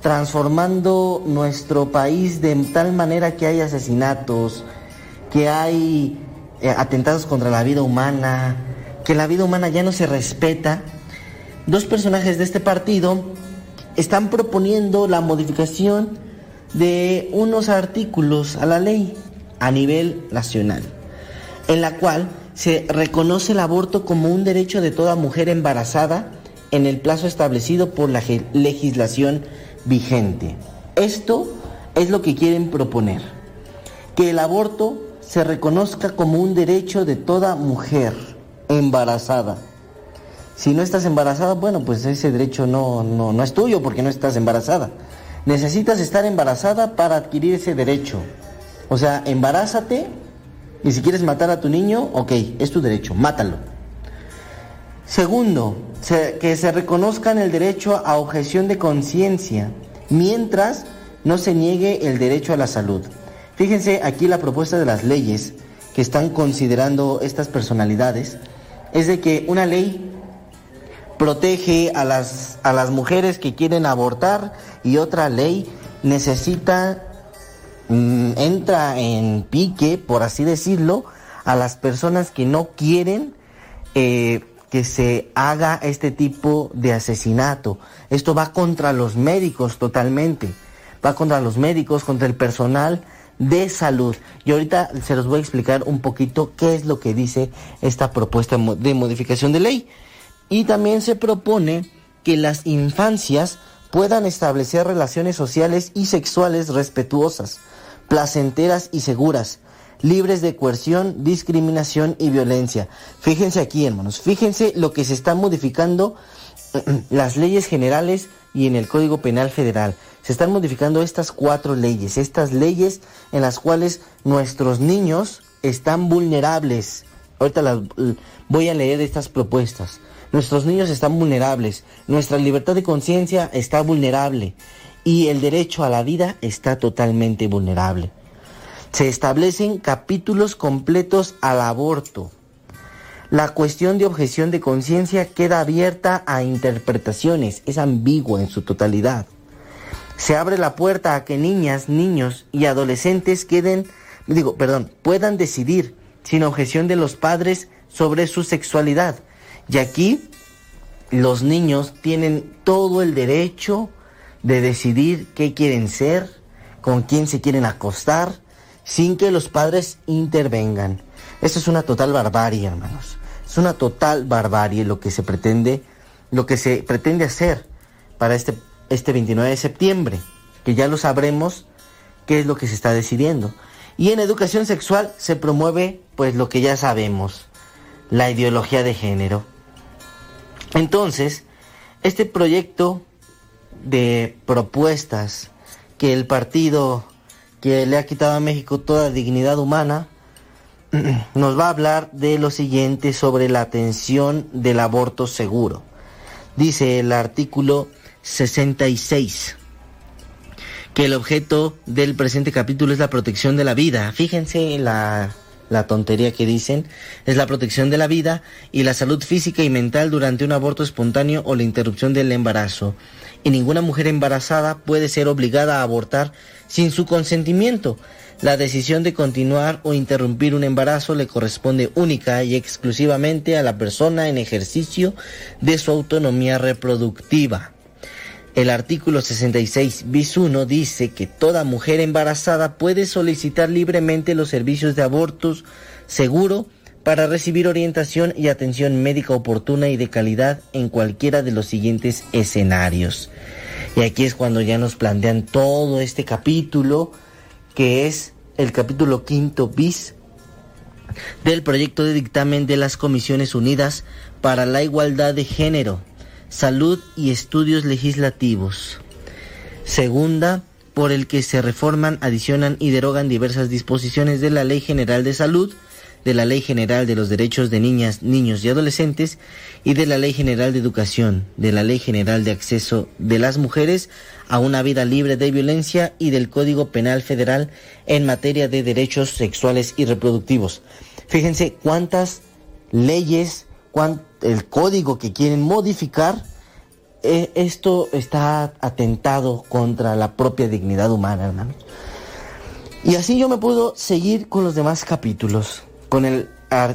transformando nuestro país de tal manera que hay asesinatos, que hay eh, atentados contra la vida humana, que la vida humana ya no se respeta. Dos personajes de este partido están proponiendo la modificación de unos artículos a la ley a nivel nacional, en la cual se reconoce el aborto como un derecho de toda mujer embarazada en el plazo establecido por la legislación vigente. Esto es lo que quieren proponer, que el aborto se reconozca como un derecho de toda mujer embarazada. Si no estás embarazada, bueno, pues ese derecho no, no, no es tuyo porque no estás embarazada. Necesitas estar embarazada para adquirir ese derecho. O sea, embarázate y si quieres matar a tu niño, ok, es tu derecho, mátalo. Segundo, se- que se reconozcan el derecho a objeción de conciencia, mientras no se niegue el derecho a la salud. Fíjense aquí la propuesta de las leyes que están considerando estas personalidades, es de que una ley protege a las, a las mujeres que quieren abortar y otra ley necesita, mm, entra en pique, por así decirlo, a las personas que no quieren eh, que se haga este tipo de asesinato. Esto va contra los médicos totalmente, va contra los médicos, contra el personal de salud. Y ahorita se los voy a explicar un poquito qué es lo que dice esta propuesta de modificación de ley. Y también se propone que las infancias puedan establecer relaciones sociales y sexuales respetuosas, placenteras y seguras, libres de coerción, discriminación y violencia. Fíjense aquí, hermanos, fíjense lo que se está modificando las leyes generales y en el Código Penal Federal. Se están modificando estas cuatro leyes, estas leyes en las cuales nuestros niños están vulnerables. Ahorita las voy a leer estas propuestas. Nuestros niños están vulnerables, nuestra libertad de conciencia está vulnerable y el derecho a la vida está totalmente vulnerable. Se establecen capítulos completos al aborto. La cuestión de objeción de conciencia queda abierta a interpretaciones, es ambigua en su totalidad. Se abre la puerta a que niñas, niños y adolescentes queden, digo, perdón, puedan decidir sin objeción de los padres sobre su sexualidad. Y aquí los niños tienen todo el derecho de decidir qué quieren ser, con quién se quieren acostar, sin que los padres intervengan. Eso es una total barbarie, hermanos. Es una total barbarie lo que se pretende, lo que se pretende hacer para este, este 29 de septiembre, que ya lo sabremos qué es lo que se está decidiendo. Y en educación sexual se promueve pues lo que ya sabemos, la ideología de género. Entonces, este proyecto de propuestas que el partido que le ha quitado a México toda dignidad humana, nos va a hablar de lo siguiente sobre la atención del aborto seguro. Dice el artículo 66 que el objeto del presente capítulo es la protección de la vida. Fíjense la, la tontería que dicen. Es la protección de la vida y la salud física y mental durante un aborto espontáneo o la interrupción del embarazo. Y ninguna mujer embarazada puede ser obligada a abortar sin su consentimiento. La decisión de continuar o interrumpir un embarazo le corresponde única y exclusivamente a la persona en ejercicio de su autonomía reproductiva. El artículo 66 bis 1 dice que toda mujer embarazada puede solicitar libremente los servicios de abortos seguro para recibir orientación y atención médica oportuna y de calidad en cualquiera de los siguientes escenarios. Y aquí es cuando ya nos plantean todo este capítulo, que es el capítulo quinto bis del proyecto de dictamen de las Comisiones Unidas para la Igualdad de Género, Salud y Estudios Legislativos. Segunda, por el que se reforman, adicionan y derogan diversas disposiciones de la Ley General de Salud, de la Ley General de los Derechos de Niñas, Niños y Adolescentes y de la Ley General de Educación, de la Ley General de Acceso de las Mujeres a una vida libre de violencia y del Código Penal Federal en materia de derechos sexuales y reproductivos. Fíjense cuántas leyes, cuán, el código que quieren modificar, eh, esto está atentado contra la propia dignidad humana, hermanos. Y así yo me puedo seguir con los demás capítulos. Con el,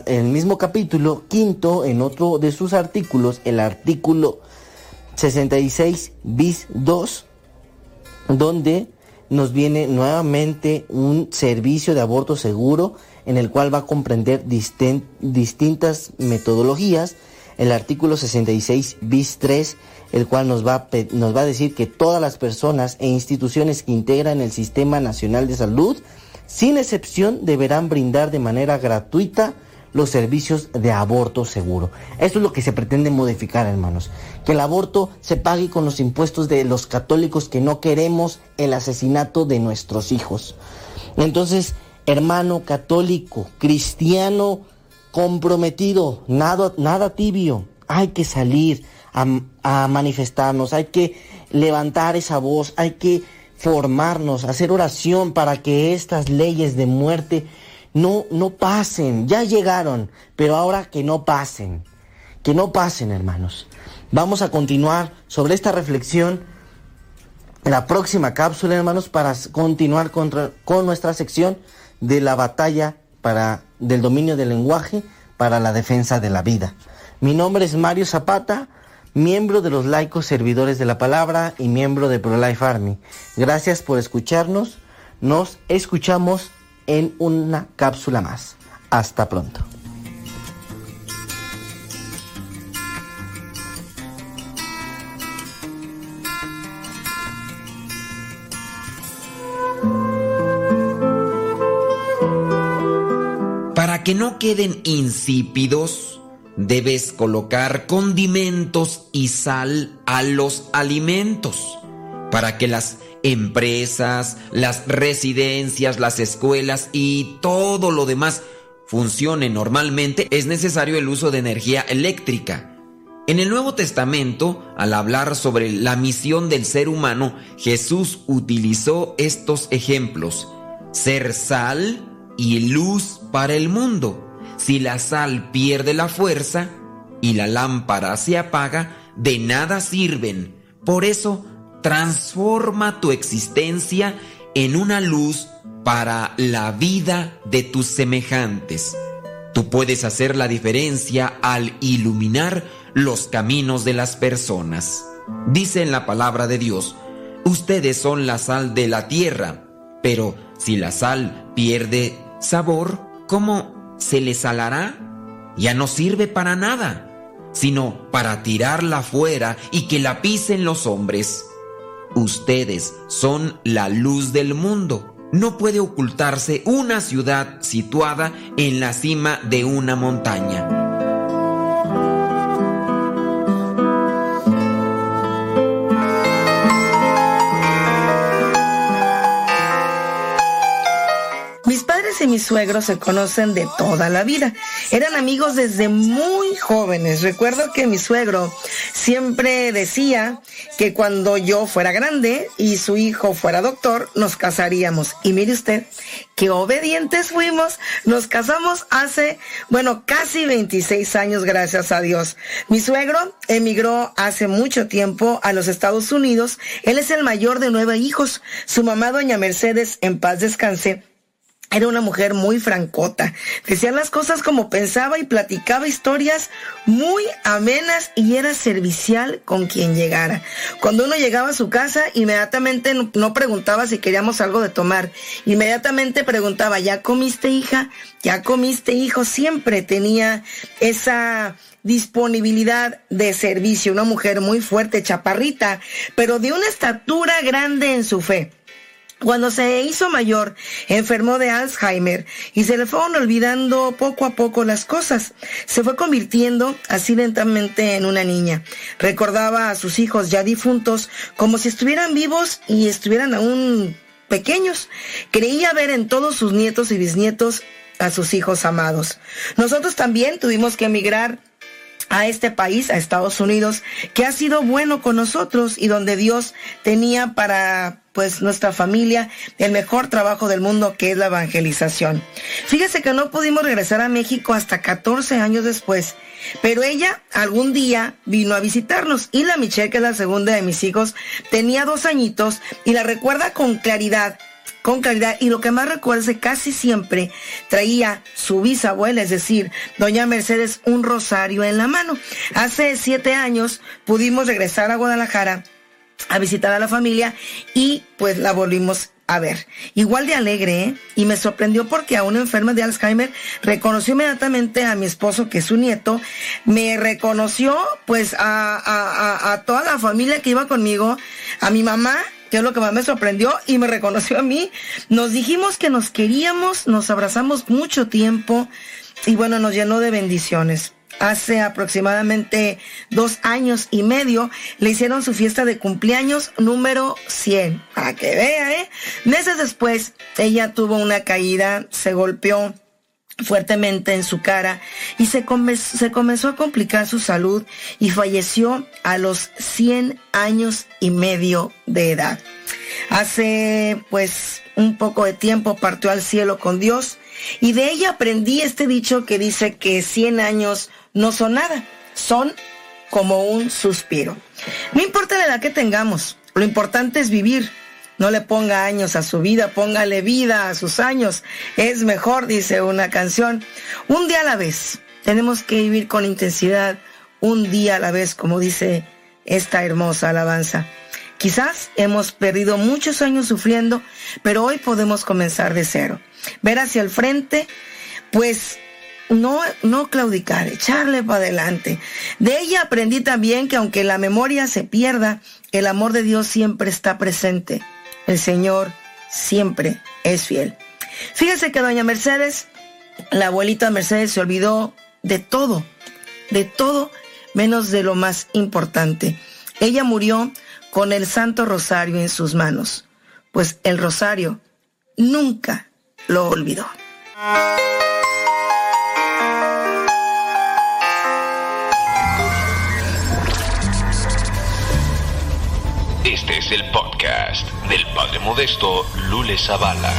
el mismo capítulo, quinto, en otro de sus artículos, el artículo 66 bis 2, donde nos viene nuevamente un servicio de aborto seguro en el cual va a comprender distintas metodologías. El artículo 66 bis 3, el cual nos va, nos va a decir que todas las personas e instituciones que integran el Sistema Nacional de Salud, sin excepción, deberán brindar de manera gratuita los servicios de aborto seguro. Esto es lo que se pretende modificar, hermanos. Que el aborto se pague con los impuestos de los católicos que no queremos el asesinato de nuestros hijos. Entonces, hermano católico, cristiano comprometido, nada, tibio, hay que salir a manifestarnos, hay que levantar esa voz, hay que formarnos, hacer oración para que estas leyes de muerte no, no pasen. Ya llegaron, pero ahora que no pasen. Que no pasen, hermanos. Vamos a continuar sobre esta reflexión en la próxima cápsula, hermanos, para continuar contra- con nuestra sección de la batalla para, del dominio del lenguaje para la defensa de la vida. Mi nombre es Mario Zapata, miembro de los laicos servidores de la palabra y miembro de ProLife Army. Gracias por escucharnos. Nos escuchamos en una cápsula más. Hasta pronto. Para que no queden insípidos, debes colocar condimentos y sal a los alimentos. Para que las empresas, las residencias, las escuelas y todo lo demás funcionen normalmente, es necesario el uso de energía eléctrica. En el Nuevo Testamento, al hablar sobre la misión del ser humano, Jesús utilizó estos ejemplos. Ser sal y luz para el mundo. Si la sal pierde la fuerza y la lámpara se apaga, de nada sirven. Por eso, transforma tu existencia en una luz para la vida de tus semejantes. Tú puedes hacer la diferencia al iluminar los caminos de las personas. Dice en la palabra de Dios, ustedes son la sal de la tierra, pero si la sal pierde sabor, ¿cómo se le salará? Ya no sirve para nada, sino para tirarla fuera y que la pisen los hombres. Ustedes son la luz del mundo. No puede ocultarse una ciudad situada en la cima de una montaña. Mi suegro se conocen de toda la vida. Eran amigos desde muy jóvenes. Recuerdo que mi suegro siempre decía que cuando yo fuera grande y su hijo fuera doctor, nos casaríamos. Y mire usted, qué obedientes fuimos. Nos casamos hace, bueno, casi 26 años, gracias a Dios. Mi suegro emigró hace mucho tiempo a los Estados Unidos. Él es el mayor de nueve hijos. Su mamá, doña Mercedes, en paz descanse, era una mujer muy francota. Decía las cosas como pensaba y platicaba historias muy amenas y era servicial con quien llegara. Cuando uno llegaba a su casa, inmediatamente no, preguntaba si queríamos algo de tomar. Inmediatamente preguntaba, ¿ya comiste hija? ¿Ya comiste hijo? Siempre tenía esa disponibilidad de servicio. Una mujer muy fuerte, chaparrita, pero de una estatura grande en su fe. Cuando se hizo mayor, enfermó de Alzheimer y se le fueron olvidando poco a poco las cosas. Se fue convirtiendo así lentamente en una niña. Recordaba a sus hijos ya difuntos como si estuvieran vivos y estuvieran aún pequeños. Creía ver en todos sus nietos y bisnietos a sus hijos amados. Nosotros también tuvimos que emigrar a este país, a Estados Unidos, que ha sido bueno con nosotros y donde Dios tenía para pues nuestra familia el mejor trabajo del mundo que es la evangelización. Fíjese que no pudimos regresar a México hasta 14 años después, pero ella algún día vino a visitarnos y la Michelle, que es la segunda de mis hijos, tenía dos añitos y la recuerda con claridad con claridad y lo que más que casi siempre traía su bisabuela, es decir, doña Mercedes, un rosario en la mano. Hace siete años pudimos regresar a Guadalajara a visitar a la familia y pues la volvimos a ver. Igual de alegre, ¿eh? Y me sorprendió porque a una enferma de Alzheimer reconoció inmediatamente a mi esposo, que es su nieto, me reconoció pues a, a, toda la familia que iba conmigo, a mi mamá, que es lo que más me sorprendió y me reconoció a mí. Nos dijimos que nos queríamos, nos abrazamos mucho tiempo y bueno, nos llenó de bendiciones. Hace aproximadamente dos años y medio le hicieron su fiesta de cumpleaños número 100. Para que vea, ¿eh? Meses después, ella tuvo una caída, se golpeó fuertemente en su cara y se, se, comenzó a complicar su salud y falleció a los 100 años y medio de edad. Hace pues un poco de tiempo partió al cielo con Dios y de ella aprendí este dicho que dice que 100 años no son nada, son como un suspiro. No importa la edad que tengamos, lo importante es vivir no le ponga años a su vida, póngale vida a sus años. Es mejor, dice una canción. Un día a la vez. Tenemos que vivir con intensidad, un día a la vez, como dice esta hermosa alabanza. Quizás hemos perdido muchos años sufriendo, pero hoy podemos comenzar de cero. Ver hacia el frente, pues no, no claudicar, echarle para adelante. De ella aprendí también que aunque la memoria se pierda, el amor de Dios siempre está presente. El Señor siempre es fiel. Fíjese que doña Mercedes, la abuelita Mercedes se olvidó de todo, de todo menos de lo más importante. Ella murió con el Santo Rosario en sus manos, pues el Rosario nunca lo olvidó. Este es el podcast del Padre Modesto Lule Zavala.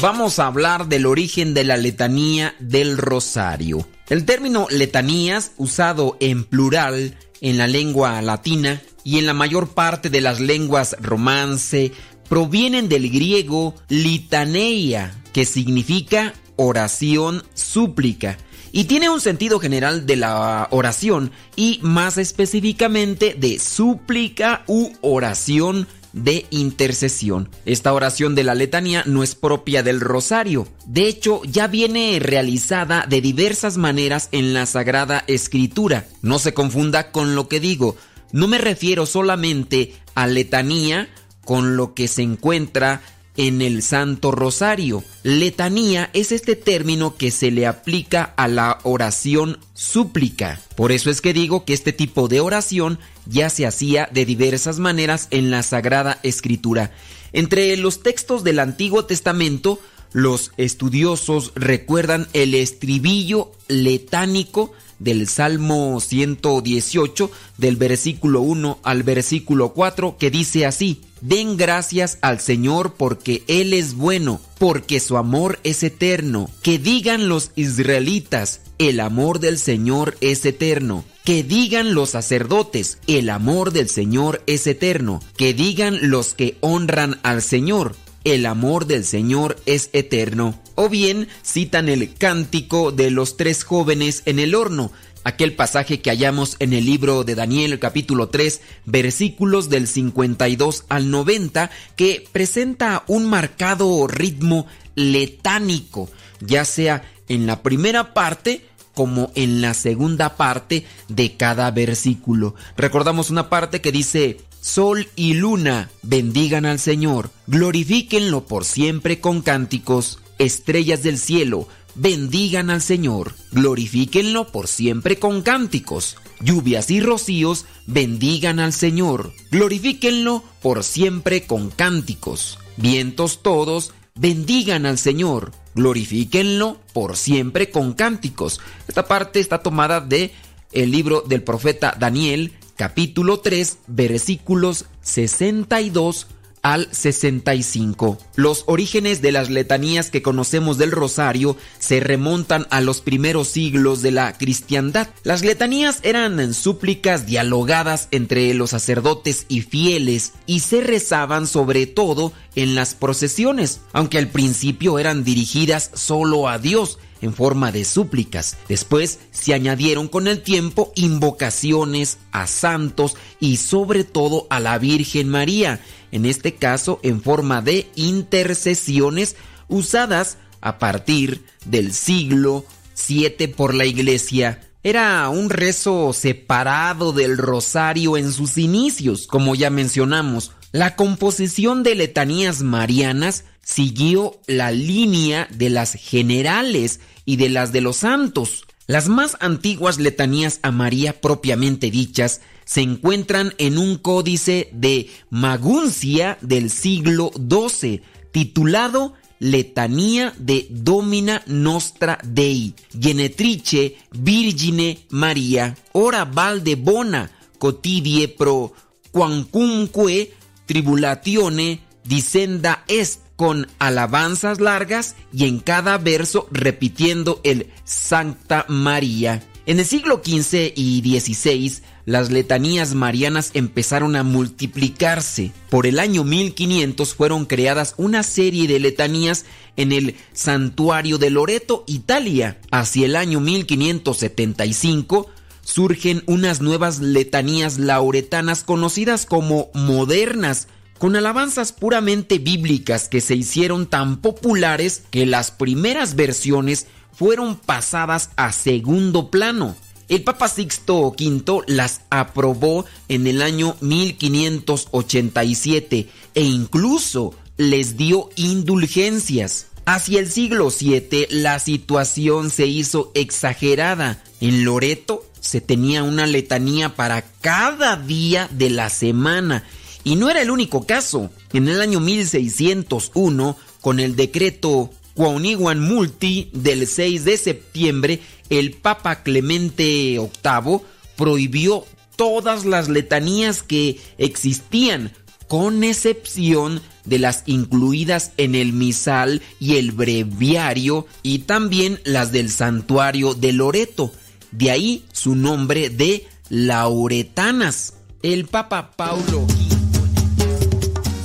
Vamos a hablar del origen de la letanía del rosario. El término letanías, usado en plural en la lengua latina y en la mayor parte de las lenguas romance, provienen del griego litaneia, que significa oración súplica, y tiene un sentido general de la oración y más específicamente de súplica u oración de intercesión. Esta oración de la letanía no es propia del rosario. De hecho, ya viene realizada de diversas maneras en la Sagrada Escritura. No se confunda con lo que digo. No me refiero solamente a letanía con lo que se encuentra en el Santo Rosario. Letanía es este término que se le aplica a la oración súplica. Por eso es que digo que este tipo de oración ya se hacía de diversas maneras en la Sagrada Escritura. Entre los textos del Antiguo Testamento, los estudiosos recuerdan el estribillo letánico del Salmo 118, del versículo 1 al versículo 4, que dice así, Den gracias al Señor porque Él es bueno, porque su amor es eterno. Que digan los israelitas, el amor del Señor es eterno. Que digan los sacerdotes, el amor del Señor es eterno. Que digan los que honran al Señor, el amor del Señor es eterno. O bien citan el cántico de los tres jóvenes en el horno, aquel pasaje que hallamos en el libro de Daniel capítulo 3 versículos del 52 al 90 que presenta un marcado ritmo letánico, ya sea en la primera parte como en la segunda parte de cada versículo. Recordamos una parte que dice, Sol y luna bendigan al Señor, glorifíquenlo por siempre con cánticos, estrellas del cielo, bendigan al Señor, glorifíquenlo por siempre con cánticos, lluvias y rocíos, bendigan al Señor, glorifíquenlo por siempre con cánticos, vientos todos, bendigan al Señor, glorifíquenlo por siempre con cánticos. Esta parte está tomada de el libro del profeta Daniel, capítulo 3, versículos 62 al 65. Los orígenes de las letanías que conocemos del rosario se remontan a los primeros siglos de la cristiandad. Las letanías eran súplicas dialogadas entre los sacerdotes y fieles y se rezaban sobre todo en las procesiones, aunque al principio eran dirigidas solo a Dios en forma de súplicas. Después se añadieron con el tiempo invocaciones a santos y sobre todo a la Virgen María, en este caso en forma de intercesiones usadas a partir del siglo VII por la Iglesia. Era un rezo separado del rosario en sus inicios, como ya mencionamos. La composición de letanías marianas siguió la línea de las generales y de las de los santos. Las más antiguas letanías a María propiamente dichas se encuentran en un códice de Maguncia del siglo XII, titulado Letanía de Domina Nostra Dei, Genetrice Virgine Maria, ora valde bona, cotidie pro quancumque tribulatione discenda est con alabanzas largas y en cada verso repitiendo el Santa María. En el siglo XV y XVI, las letanías marianas empezaron a multiplicarse. Por el año 1500 fueron creadas una serie de letanías en el santuario de Loreto, Italia. Hacia el año 1575 surgen unas nuevas letanías lauretanas conocidas como modernas, con alabanzas puramente bíblicas que se hicieron tan populares que las primeras versiones fueron pasadas a segundo plano. El Papa Sixto V las aprobó en el año 1587 e incluso les dio indulgencias. Hacia el siglo VII la situación se hizo exagerada. En Loreto se tenía una letanía para cada día de la semana y no era el único caso. En el año 1601, con el decreto Quauniguan Multi del 6 de septiembre, el Papa Clemente VIII prohibió todas las letanías que existían, con excepción de las incluidas en el misal y el breviario y también las del santuario de Loreto. De ahí su nombre de lauretanas. El Papa Paulo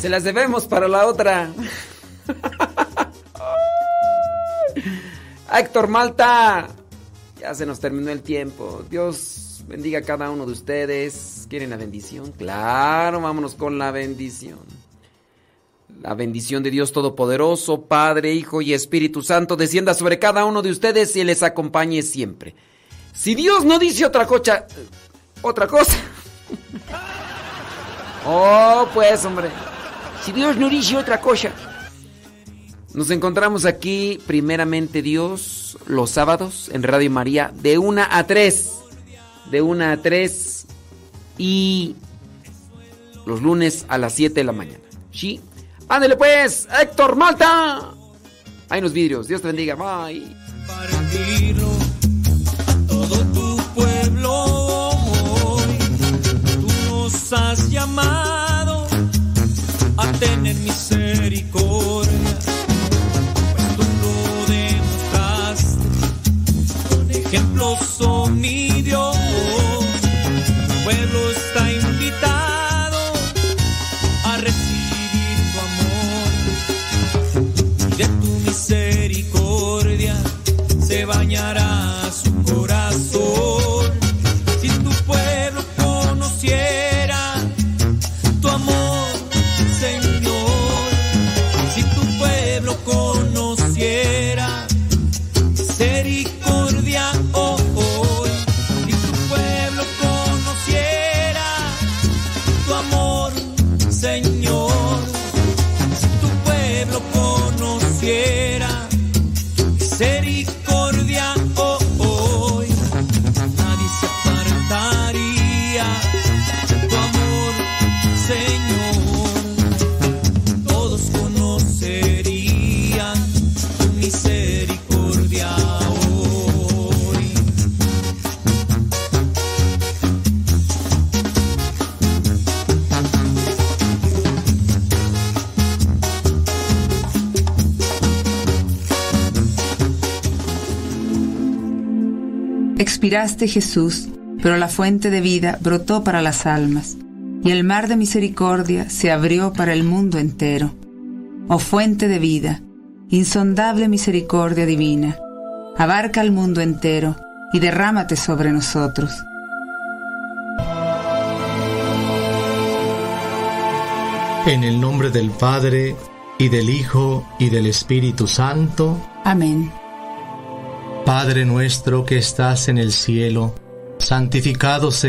Se las debemos para la otra. Héctor Malta. Ya se nos terminó el tiempo. Dios bendiga a cada uno de ustedes. ¿Quieren la bendición? Claro, vámonos con la bendición. La bendición de Dios Todopoderoso, Padre, Hijo y Espíritu Santo, descienda sobre cada uno de ustedes y les acompañe siempre. Si Dios no dice otra cosa, otra cosa. Oh, pues, hombre. Si Dios no dice otra cosa, Nos encontramos aquí, primeramente Dios, los sábados en Radio María, de 1 a 3. De 1 a 3. Y los lunes a las 7 de la mañana. ¿Sí? Ándale pues, Héctor Malta. Hay unos vidrios. Dios te bendiga. Bye. Todo tu pueblo hoy. Tú nos has llamado a tener misericordia. Ejemplos, oh mi Dios. Expiraste Jesús, pero la fuente de vida brotó para las almas, y el mar de misericordia se abrió para el mundo entero. Oh fuente de vida, insondable misericordia divina, abarca el mundo entero y derrámate sobre nosotros. En el nombre del Padre, y del Hijo, y del Espíritu Santo. Amén. Padre nuestro que estás en el cielo, santificado sea